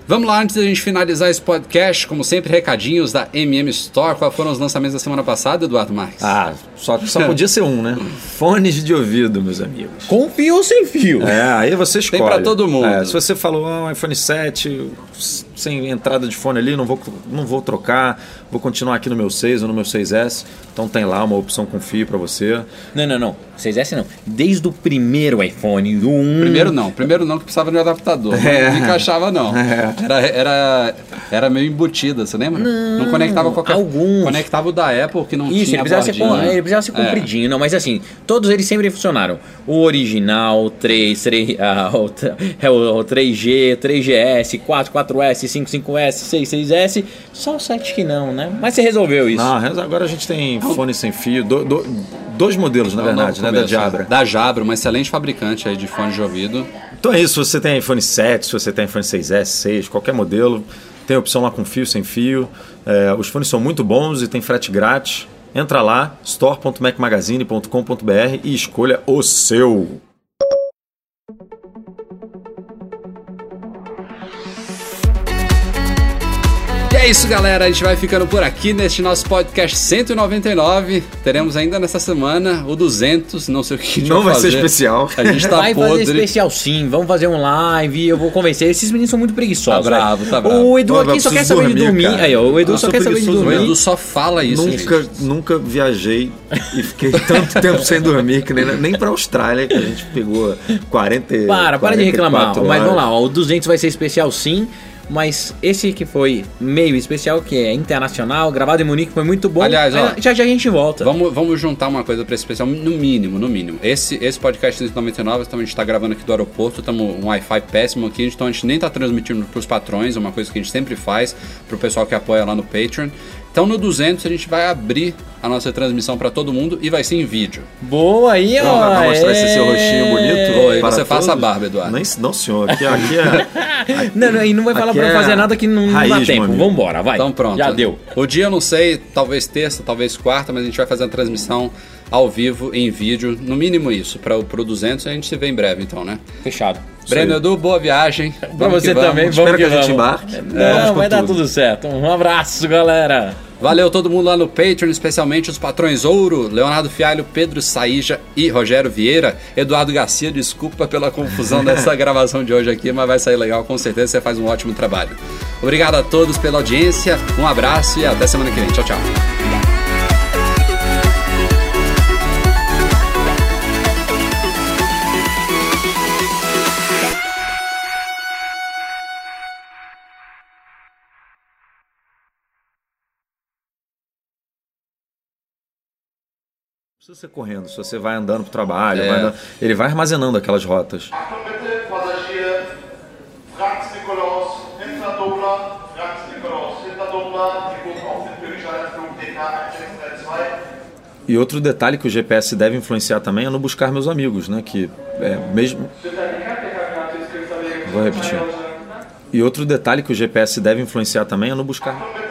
Vamos lá, antes da gente finalizar esse podcast, como sempre, recadinhos da MM Store. Quais foram os lançamentos da semana passada, Eduardo Marques? Ah, só, só podia ser um, né? Fones de ouvido, meus amigos. Com fio ou sem fio? É, aí você escolhe. pra todo mundo. É, se você falou, ah, um iPhone 7, s- sem entrada de fone ali, não vou, não vou trocar, vou continuar aqui no meu 6 ou no meu 6S. Então tem lá uma opção com fio para você. Não, não, não. 6S não. Desde o primeiro iPhone, do 1. Primeiro não, primeiro não que precisava de um adaptador. É. Não encaixava não. Era, era, era meio embutida, você lembra? Não, conectava qualquer. alguns. Conectava o da Apple que não Isso, tinha ele precisava, ser, com- ele precisava ser É. compridinho, não, mas assim, todos eles sempre funcionaram. O original, o 3, 3 ah, o, é o, o 3G, 3GS, 4, 4S, 5, 5S, 6, 6S, só o 7 que não, né? Mas você resolveu isso. Não, agora a gente tem fone sem fio, do- do- dois modelos, na É verdade, novo né? Da começo. Jabra. Da Jabra, uma excelente fabricante aí de fone de ouvido. Então é isso, se você tem iPhone 7, se você tem iPhone 6S, 6, qualquer modelo, Tem opção lá com fio, sem fio. É, os fones são muito bons e tem frete grátis. Entra lá, store.macmagazine.com.br e escolha o seu. É isso, galera. A gente vai ficando por aqui neste nosso podcast 199. Teremos ainda nessa semana o 200. Não sei o que a gente Não vai ser fazer. especial. A gente tá vai fazer podre. especial sim, vamos fazer um live, eu vou convencer. Esses meninos são muito preguiçosos. Tá bravo, velho. tá bravo. O Edu Pô, aqui só quer saber de dormir, dormir. cara. Aí, ó, o Edu Eu só quer saber de preguiçoso O dormir. Edu só fala isso. Nunca, gente. nunca viajei e fiquei tanto tempo sem dormir que nem, nem pra Austrália, que a gente pegou 40 e- Para, para de reclamar. 44 Mas vamos lá, horas. ó, o 200 vai ser especial sim. Mas esse que foi meio especial, que é internacional, gravado em Munique, foi muito bom. Aliás, ó, já já a gente volta. Vamos, vamos juntar uma coisa pra esse especial, no mínimo, no mínimo. Esse, esse podcast 199, então a gente tá gravando aqui do aeroporto, estamos um Wi-Fi péssimo aqui, então a gente nem tá transmitindo pros patrões, é uma coisa que a gente sempre faz, pro pessoal que apoia lá no Patreon. Então no 200 a gente vai abrir a nossa transmissão pra todo mundo e vai ser em vídeo. Boa aí, Não, ó. vai mostrar esse seu rostinho bonito. Oi, para você faça a todos? barba, Eduardo. Nem, não, senhor. Aqui, aqui é. Não, não, e não vai falar Aqui pra eu é fazer nada que não, não dá raiz, tempo. meu amigo. Vambora, vai. Então pronto. Já deu. O dia eu não sei, talvez terça, talvez quarta, mas a gente vai fazer a transmissão ao vivo, em vídeo, no mínimo isso. Para o 200 a gente se vê em breve então, né? Fechado. Breno Edu, boa viagem. Vamos você que também, vamos Espero que a vamos. gente embarque. Não, Vamos com vai dar tudo. tudo certo. Um abraço, galera. Valeu todo mundo lá no Patreon, especialmente os patrões Ouro, Leonardo Fialho, Pedro Saíja e Rogério Vieira. Eduardo Garcia, desculpa pela confusão dessa gravação de hoje aqui, mas vai sair legal, com certeza você faz um ótimo trabalho. Obrigado a todos pela audiência, um abraço e até semana que vem. Tchau, tchau. Precisa ser correndo. Se você vai andando pro trabalho, É. vai andando- ele vai armazenando aquelas rotas. Achtung bitte, Passagier, Franz Nikolaus, hinter Dobler, Franz Nikolaus, hinter Dobler, die Buch auf den Zürich-Flug DK 1632. E outro detalhe que o GPS deve influenciar também é no buscar meus amigos, né? Que é mesmo. Vou repetir. E outro detalhe que o GPS deve influenciar também é no buscar.